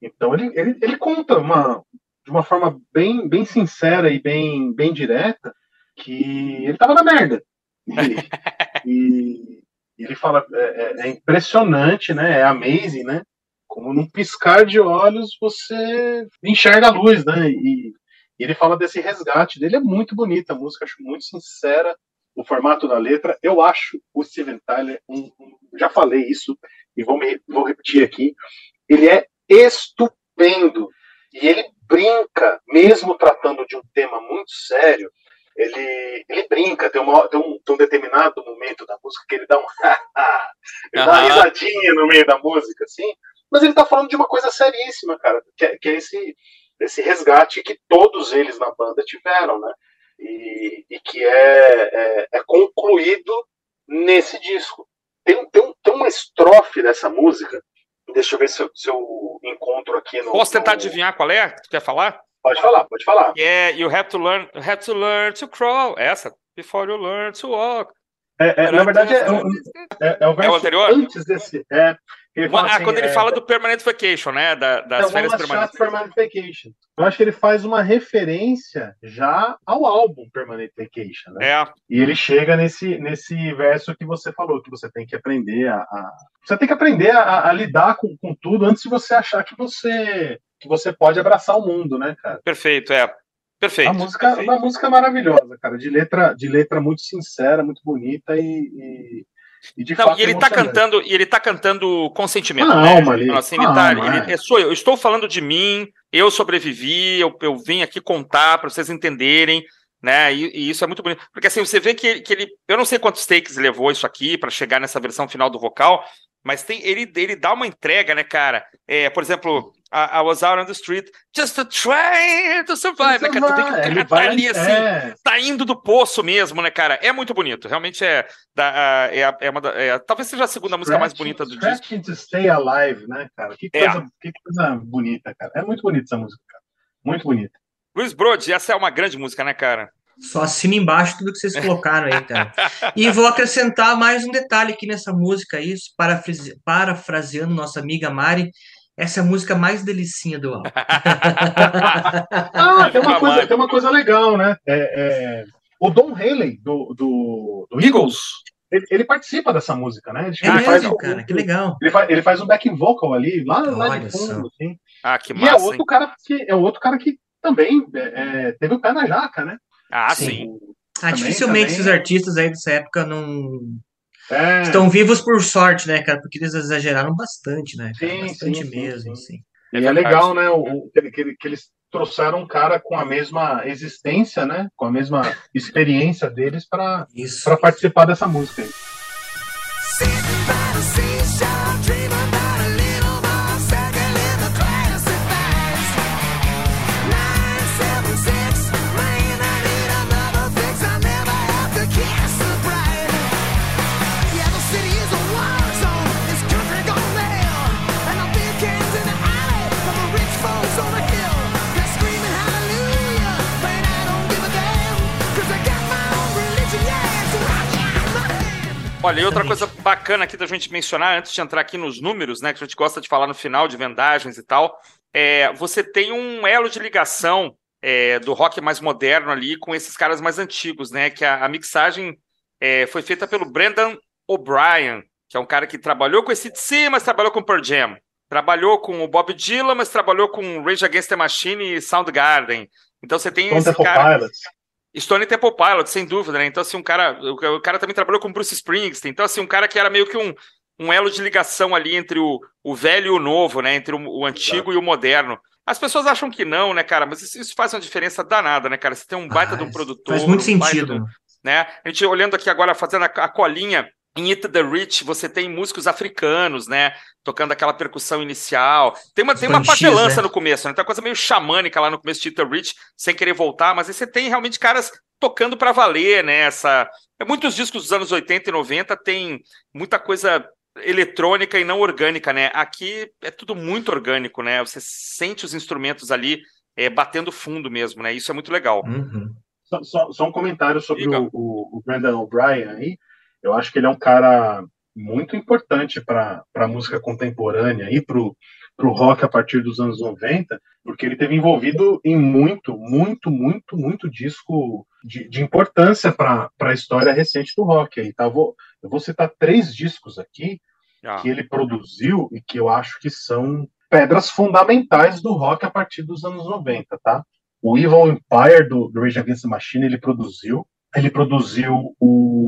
Então ele, ele, ele conta uma, de uma forma bem, bem sincera e bem, bem direta que ele tava na merda. <laughs> E, e ele fala, é, é- é impressionante, né? É amazing, né? Como num piscar de olhos você enxerga a luz, né? E, e ele fala desse resgate dele, é muito bonita a música, acho muito sincera o formato da letra. Eu acho o Steven Tyler, um, um- já falei isso e vou, me, vou repetir aqui, ele é estupendo e ele brinca, mesmo tratando de um tema muito sério, ele, ele brinca, tem, uma, tem, um, tem um determinado momento da música que ele dá um <laughs> ele dá uma risadinha no meio da música, assim, mas ele tá falando de uma coisa seríssima, cara, que é, que é esse, esse resgate que todos eles na banda tiveram, né? E, e que é, é, é concluído nesse disco. Tem, tem, tem uma estrofe dessa música, deixa eu ver se eu, se eu encontro aqui no. Posso tentar no- adivinhar qual é? Tu quer falar? Pode falar, pode falar. É You have to learn, you have to learn to crawl. Essa. Before you learn to walk. É, é, na verdade, é, é, é o verso anterior? antes desse. É, ele Ah, assim, quando ele é, fala do permanent vacation, né? Da- das Então, férias permanentes. Permanent Vacation. Eu acho que ele faz uma referência já ao álbum Permanent Vacation, né? É, E ele chega nesse, nesse verso que você falou, que você tem que aprender a. a- você tem que aprender a, a lidar com, com tudo antes de você achar que você que você pode abraçar o mundo, né, cara? perfeito, é. Perfeito. Uma música, perfeito. uma música maravilhosa, cara, de letra, de letra muito sincera, muito bonita e, e, e de Não, fato e ele tá emocionante. cantando, e ele tá cantando com sentimento. A né? alma ali, Assim, ele tá, alma, ele- é. é, sou eu, eu estou falando de mim, eu sobrevivi, eu, eu vim aqui contar para vocês entenderem, né? E, e isso é muito bonito. Porque assim, você vê que ele, que ele eu não sei quantos takes levou isso aqui para chegar nessa versão final do vocal, mas tem ele, ele dá uma entrega, né, cara? É, por exemplo, I, I was out on the street just to try to survive, né, cara? Tu vê que o cara tá ali assim, é, tá indo do poço mesmo, né, cara? É muito bonito. Realmente é. Da, é, a- é uma da- é- talvez seja a segunda música mais bonita do disco. To Stay Alive, né, cara? Que É. coisa, que coisa bonita, cara. É muito bonita essa música, cara. Muito bonita. Luiz Brode, essa é uma grande música, né, cara? Só assina embaixo tudo que vocês <laughs> colocaram aí, cara. E vou acrescentar mais um detalhe aqui nessa música parafrase- parafraseando nossa amiga Mari, essa é a música mais delicinha do álbum. <laughs> Ah, tem uma, coisa, tem uma coisa legal, né? É, é, o Don Haley, do, do, do Eagles, ele, ele participa dessa música, né? É ele, faz mesmo, um- cara, que legal. ele, faz, ele faz um backing vocal ali, lá, lá de fundo, assim. Ah, que E é massa, outro hein? cara que é outro cara que também é, é, teve o pé na jaca, né? Ah, Sim. sim. Ah, Também, dificilmente também. esses artistas aí dessa época não É, estão vivos por sorte, né, cara? Porque eles exageraram bastante, né? cara? Sim, Bastante sim, mesmo, sim. assim. E É é, verdade. legal, né? O, que, que- que eles trouxeram um cara com a mesma existência, né? Com a mesma experiência deles para participar dessa música. aí. Olha, e outra coisa bacana aqui da gente mencionar, antes de entrar aqui nos números, né, que a gente gosta de falar no final de vendagens e tal, é, você tem um elo de ligação é, do rock mais moderno ali com esses caras mais antigos, né? Que a, a mixagem é, foi feita pelo Brendan O'Brien, que é um cara que trabalhou com esse DC, mas trabalhou com Pearl Jam. Trabalhou com o Bob Dylan, mas trabalhou com Rage Against the Machine e Soundgarden. Então você tem Stone esse Temple cara... Pilots. Stone Temple Pilots, sem dúvida, né? Então, assim, um cara. O, cara também trabalhou com Bruce Springsteen. Então, assim, um cara que era meio que um, um elo de ligação ali entre o, o velho e o novo, né? Entre o, o antigo e o moderno. As pessoas acham que não, né, cara? Mas isso, isso faz uma diferença danada, né, cara? Você tem um baita de um produtor. Faz muito um sentido. do- né? A gente olhando aqui agora, fazendo a, a colinha em It the Rich, você tem músicos africanos, né? Tocando aquela percussão inicial. Tem uma, tem uma patelança né? no começo, né? Tem uma coisa meio xamânica lá no começo de It the Rich, sem querer voltar, mas aí você tem realmente caras tocando pra valer, né? Essa... Muitos discos dos anos 80 e 90 tem muita coisa eletrônica e não orgânica, né? Aqui é tudo muito orgânico, né? Você sente os instrumentos ali é, batendo fundo mesmo, né? Isso é muito legal. Uhum. Só, só- só um comentário sobre Diga. o, o Brendan O'Brien aí. Eu acho que ele é um cara muito importante para a música contemporânea e para o rock a partir dos anos 90, porque ele teve envolvido em muito, muito, muito, muito disco de, de importância para a história recente do rock. Aí, tá? eu, vou, eu vou citar três discos aqui Ah, que ele produziu e que eu acho que são pedras fundamentais do rock a partir dos anos 90, tá? O Evil Empire do, do Rage Against the Machine ele produziu. Ele produziu o,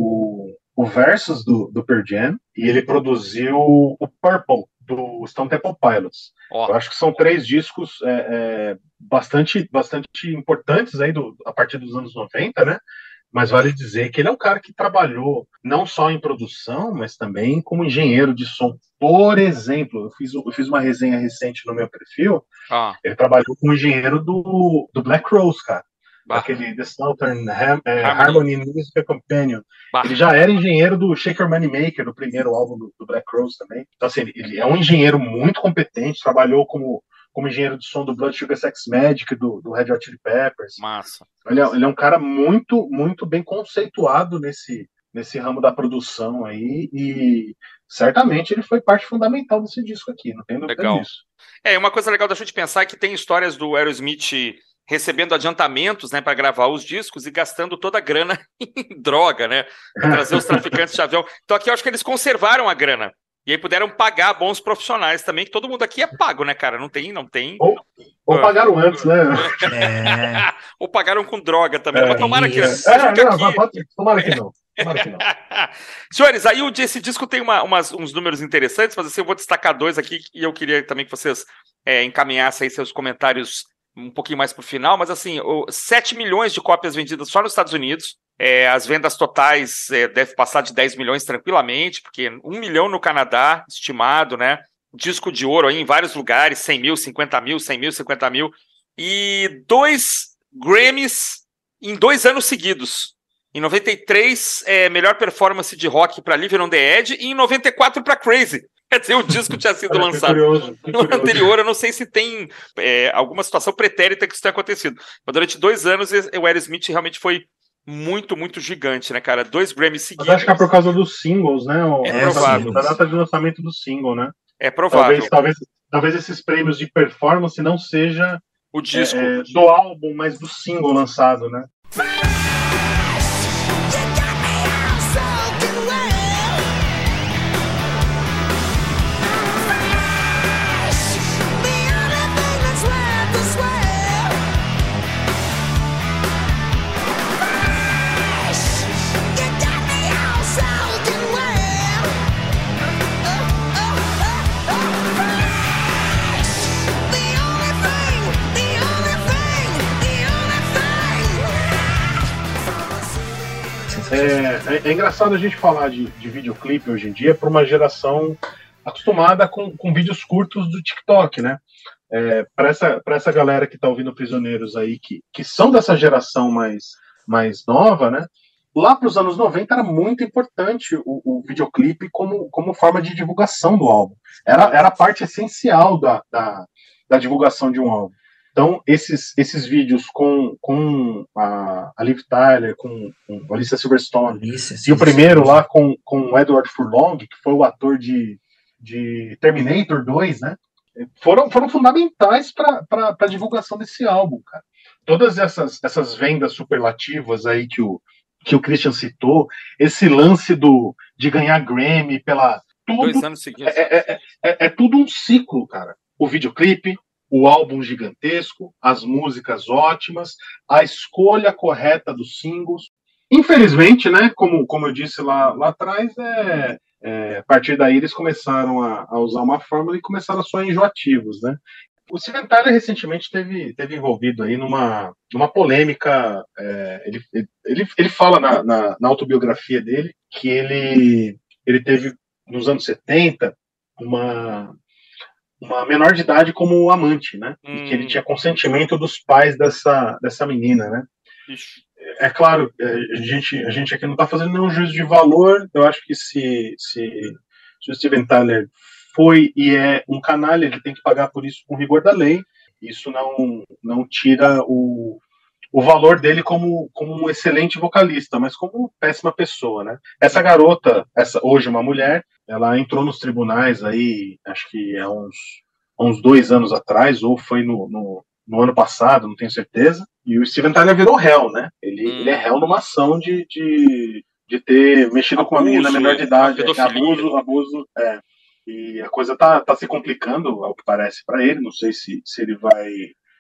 o Versus do, do Pearl Jam e ele produziu o Purple do Stone Temple Pilots. Eu ó, acho que são três discos é, é, bastante, bastante importantes aí do, a partir dos anos 90, né? Mas vale dizer que ele é um cara que trabalhou não só em produção, mas também como engenheiro de som. Por exemplo, eu fiz, eu fiz uma resenha recente no meu perfil, ó, ele trabalhou como engenheiro do, do Black Rose, cara. Bah, Aquele The Southern Ham, é, Harmony. Harmony Music Companion. bah. Ele já era engenheiro do Shaker Moneymaker, do primeiro álbum do, do Black Rose também. Então, assim, ele, ele é um engenheiro muito competente, trabalhou como, como engenheiro de som do Blood Sugar Sex Magic, do, do Red Hot Chili Peppers. Massa. Ele é, ele é um cara muito, muito bem conceituado nesse, nesse ramo da produção aí, e certamente ele foi parte fundamental desse disco aqui, não tem dúvida Legal. disso. É, uma coisa legal da gente pensar é que tem histórias do Aerosmith recebendo adiantamentos, né, para gravar os discos e gastando toda a grana <laughs> em droga, né, para trazer os traficantes de avião. Então aqui eu acho que eles conservaram a grana. E aí puderam pagar bons profissionais também, que todo mundo aqui é pago, né, cara? Não tem, não tem. Ou, ou pagaram antes, né? É, Ou pagaram com droga também. É, Mas tomara que. É, que não, aqui- pode, tomara que não. Tomara que não. <laughs> Senhores, aí esse disco tem uma- umas- uns números interessantes, mas assim, eu vou destacar dois aqui e eu queria também que vocês é, encaminhassem aí seus comentários um pouquinho mais para o final, mas assim, o, 7 milhões de cópias vendidas só nos Estados Unidos. É, as vendas totais é, deve passar de 10 milhões tranquilamente, porque um milhão no Canadá, estimado, né? Disco de ouro aí em vários lugares, 100 mil, 50 mil, 100 mil, 50 mil. E dois Grammys em dois anos seguidos. Em 93, é, melhor performance de rock para Live on the Edge, e em 94 para Crazy. Quer dizer, o disco tinha sido Olha, lançado curioso, no anterior. Eu não sei se tem é, alguma situação pretérita que isso tenha acontecido. Mas durante dois anos, o Aerosmith realmente foi muito, muito gigante, né, cara? Dois Grammys Mas seguidos. acho que é por causa dos singles, né? O- É provável. Da data de lançamento do single, né? É provável. Talvez, talvez, talvez esses prêmios de performance não seja O disco. é, é, do álbum, mas do single lançado, né? É, é- é engraçado a gente falar de, de videoclipe hoje em dia para uma geração acostumada com, com vídeos curtos do TikTok, né? É, para essa, essa galera que está ouvindo Prisioneiros aí, que, que são dessa geração mais, mais nova, né? Lá para os anos 90 era muito importante o, o videoclipe como, como forma de divulgação do álbum. Era, era a parte essencial da, da, da divulgação de um álbum. Então, esses, esses vídeos com, com a, a Liv Tyler, com, com a Alicia Silverstone, Alicia, e o primeiro lá com, com o Edward Furlong, que foi o ator de, de Terminator 2, né? Foram, foram fundamentais para a divulgação desse álbum, cara. Todas essas, essas vendas superlativas aí que o, que o Christian citou, esse lance do, de ganhar Grammy pela. Tudo, Dois anos seguidos. é, é, é, é tudo um ciclo, cara. O videoclipe, o álbum gigantesco, as músicas ótimas, a escolha correta dos singles. Infelizmente, né, como, como eu disse lá, lá atrás, é, é, a partir daí eles começaram a, a usar uma fórmula e começaram a soar enjoativos, né? O Tyler recentemente teve, teve envolvido aí numa, numa polêmica. é, ele, ele, ele fala na, na, na autobiografia dele que ele, ele teve, nos anos 70, uma, uma menor de idade como amante, né? E que ele Hum. tinha consentimento dos pais dessa, dessa menina, né? Ixi. É claro, é, a gente, a gente aqui não está fazendo nenhum juízo de valor. Eu acho que se, se, se o Steven Tyler foi e é um canalha, ele tem que pagar por isso com rigor da lei. Isso não, não tira o, o valor dele como, como um excelente vocalista, mas como péssima pessoa, né? Essa garota, essa hoje uma mulher, ela entrou nos tribunais aí, acho que há uns, há uns dois anos atrás, ou foi no, no, no ano passado, não tenho certeza. E o Steven Tyler virou réu, né? Ele, Hum. ele é réu numa ação de, de, de ter mexido com uma menina Abuso, menor de idade, é, abuso, abuso, é. E a coisa tá, tá se complicando, ao que parece para ele. Não sei se, se ele vai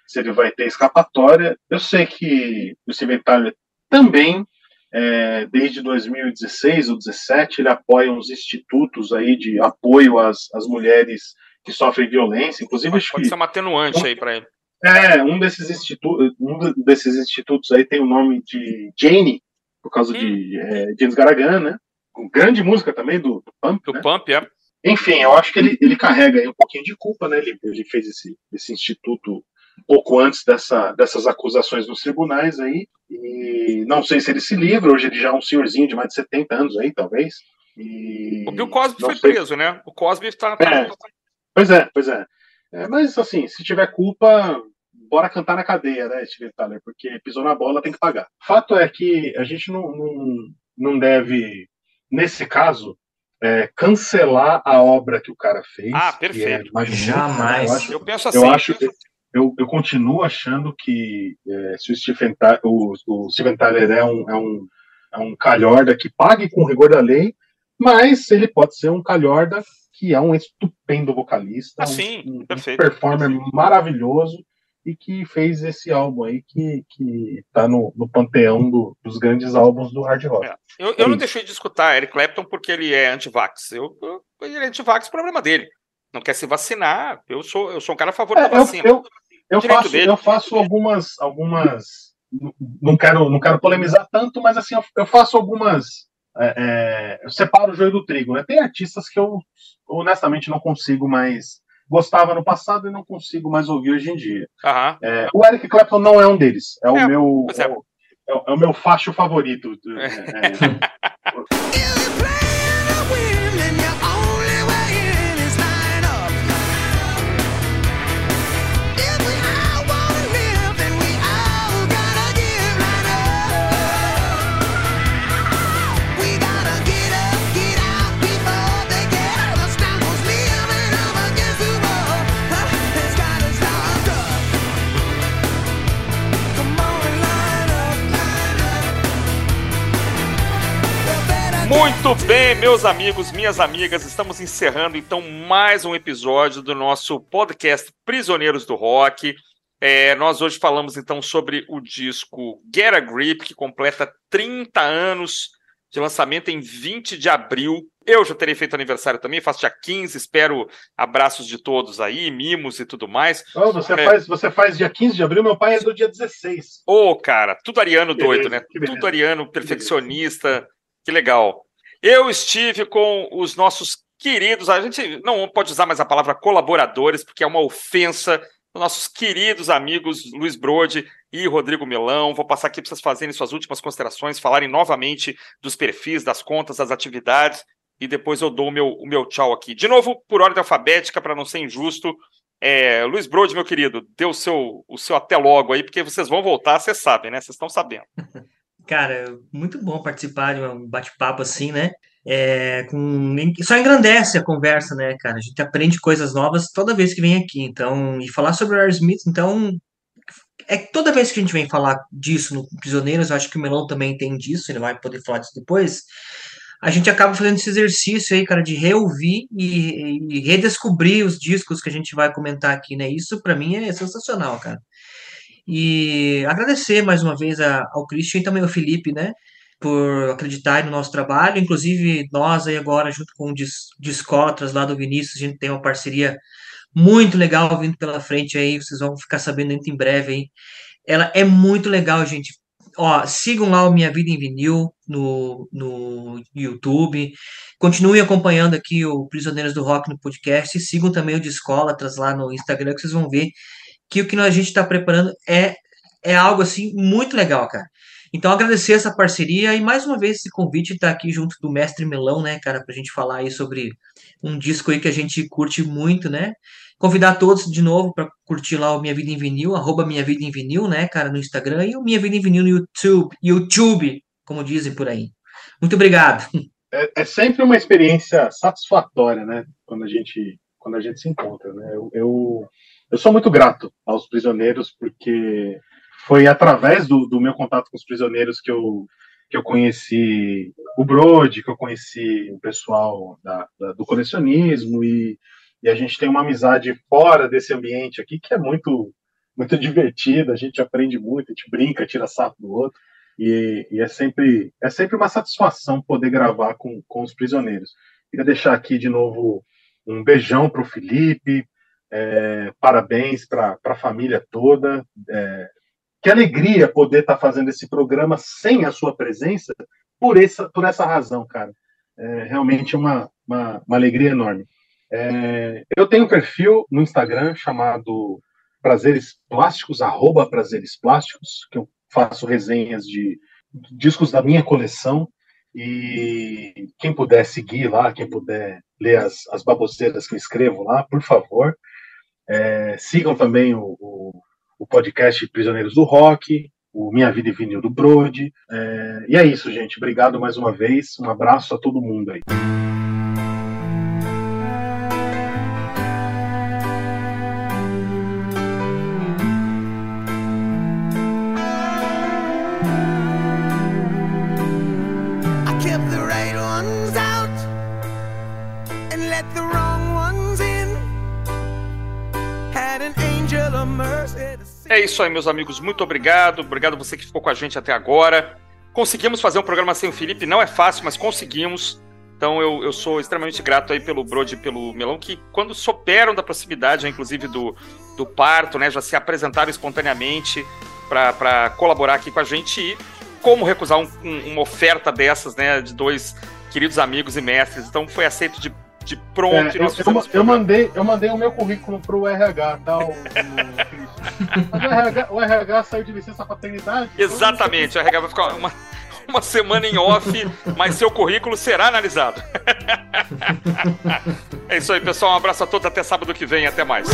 se ele vai ter escapatória. Eu sei que o Steven Tyler também, é, desde 2016 ou 2017, ele apoia uns institutos aí de apoio às, às mulheres que sofrem violência. Inclusive, acho Pode que ser uma atenuante aí pra ele. é, um desses, institu um de- desses institutos aí tem o nome de Jane, por causa de é, James Garagan, né? Com grande música também do, do Pump, Do né? Pump, é. Enfim, eu acho que ele, ele carrega aí um pouquinho de culpa, né? Ele, ele fez esse, esse instituto um pouco antes dessa, dessas acusações nos tribunais aí, e não sei se ele se livra, hoje ele já é um senhorzinho de mais de 70 anos aí, talvez. E O Bill Cosby não foi sei- preso, né? O Cosby tá. É. Pois é, pois é. É, Mas assim, se tiver culpa, bora cantar na cadeia, né, Steven Tyler? Porque pisou na bola, tem que pagar. Fato é que a gente não, não, não deve, nesse caso, é, cancelar a obra que o cara fez. Ah, é perfeito. magnífica, Jamais. Eu acho, Eu penso assim. eu, acho eu, eu continuo achando que é, se o Steven, o, o Steven Tyler é um, é, um, é um calhorda que pague com rigor da lei, mas ele pode ser um calhorda que é um estupendo vocalista, Ah, um- um, perfeito. performer maravilhoso e que fez esse álbum aí que, que tá no, no panteão do- dos grandes álbuns do hard rock. É. Eu, eu não isso. deixei de escutar Eric Clapton porque ele é anti-vax. Eu, eu, ele é anti-vax, problema dele. Não quer se vacinar. Eu sou, eu sou um cara a favor É, da eu, vacina. eu, eu faço, dele. eu faço algumas, algumas. Não quero, não quero polemizar tanto, mas assim, eu, eu faço algumas. é, é, eu separo o joio do trigo, né? Tem artistas que eu honestamente não consigo mais. Gostava no passado e não consigo mais ouvir hoje em dia. Aham. É, o Eric Clapton não é um deles. É, É, o meu. é. É, o, é o- é o meu facho favorito. <laughs> Muito bem, meus amigos, minhas amigas, estamos encerrando então mais um episódio do nosso podcast Prisioneiros do Rock. É, nós hoje falamos então sobre o disco Get a Grip, que completa 30 anos de lançamento em 20 de abril. Eu já terei feito aniversário também, faço dia 15, espero abraços de todos aí, mimos e tudo mais. Oh, você, É. faz, você faz dia 15 de abril, meu pai é do dia 16. Ô, cara, tudo ariano doido, né? Tudo ariano, perfeccionista. Que legal. Eu estive com os nossos queridos, a gente não pode usar mais a palavra colaboradores, porque é uma ofensa. Nossos queridos amigos Luiz Brode e Rodrigo Melão. Vou passar aqui para vocês fazerem suas últimas considerações, falarem novamente dos perfis, das contas, das atividades, e depois eu dou o meu, o meu tchau aqui. De novo, por ordem alfabética, para não ser injusto. É, Luiz Brode, meu querido, dê o seu, o seu até logo aí, porque vocês vão voltar, vocês sabem, né? Vocês estão sabendo. <laughs> Cara, muito bom participar de um bate-papo assim, né? É, com... Só engrandece a conversa, né, cara? A gente aprende coisas novas toda vez que vem aqui. Então, e falar sobre o Aerosmith, então, é que toda vez que a gente vem falar disso no Prisioneiros, eu acho que o Melão também tem disso, ele vai poder falar disso depois. A gente acaba fazendo esse exercício aí, cara, de reouvir e, e redescobrir os discos que a gente vai comentar aqui, né? Isso para mim é sensacional, cara. E agradecer mais uma vez a, ao Christian e também ao Felipe, né? Por acreditar no nosso trabalho. Inclusive, nós aí agora, junto com o Dis, Discotras lá do Vinícius, a gente tem uma parceria muito legal vindo pela frente aí. Vocês vão ficar sabendo muito em breve aí. Ela é muito legal, gente. Ó, sigam lá o Minha Vida em Vinil no, no YouTube. Continuem acompanhando aqui o Prisioneiros do Rock no podcast. E sigam também o Discólatras lá no Instagram, que vocês vão ver que o que a gente está preparando é, é algo assim muito legal, cara. Então, agradecer essa parceria e mais uma vez esse convite estar tá aqui junto do Mestre Melão, né, cara, para a gente falar aí sobre um disco aí que a gente curte muito, né? Convidar todos de novo para curtir lá o Minha Vida em Vinil, arroba Minha Vida em Vinil, né, cara, no Instagram, e o Minha Vida em Vinil no YouTube, YouTube, como dizem por aí. Muito obrigado. É, é sempre uma experiência satisfatória, né, quando a gente, quando a gente se encontra, né? Eu, eu, eu sou muito grato aos prisioneiros, porque foi através do, do meu contato com os prisioneiros que eu que eu conheci o Brode, que eu conheci o pessoal da, da, do colecionismo e, e a gente tem uma amizade fora desse ambiente aqui que é muito muito <laughs> divertida, a gente aprende muito, a gente brinca, tira sapo do outro, e, e, é sempre é sempre uma satisfação poder gravar com, com os prisioneiros. Queria deixar aqui de novo um beijão para o Felipe, é, parabéns para a família toda. É, que alegria poder estar tá fazendo esse programa sem a sua presença por essa, por essa razão, cara. É realmente uma, uma, uma alegria enorme. É, eu tenho um perfil no Instagram chamado Prazeres Plásticos, arroba Prazeres Plásticos, que eu faço resenhas de discos da minha coleção. E quem puder seguir lá, quem puder ler as, as baboseiras que eu escrevo lá, por favor. É, sigam também o, o, o, podcast Prisioneiros do Rock, o Minha Vida e Vinil do Brode. É, e é isso, gente. Obrigado mais uma vez. Um abraço a todo mundo aí. Isso aí, meus amigos. Muito obrigado. Obrigado você que ficou com a gente até agora. Conseguimos fazer um programa sem o Felipe. Não é fácil, mas conseguimos. Então eu, eu sou extremamente grato aí pelo Brode e pelo Melão, que quando souberam da proximidade, inclusive do, do parto, né, já se apresentaram espontaneamente para colaborar aqui com a gente. E como recusar um, um, uma oferta dessas, né, de dois queridos amigos e mestres. Então foi aceito de de pronto. É, eu, eu, eu, mandei, eu mandei o meu currículo pro RH, tá? O, o, Mas o RH, o RH saiu de licença paternidade. Exatamente, o RH vai ficar uma, uma semana em off, mas seu currículo será analisado. <laughs> é isso aí, pessoal. Um abraço a todos, até sábado que vem, até mais.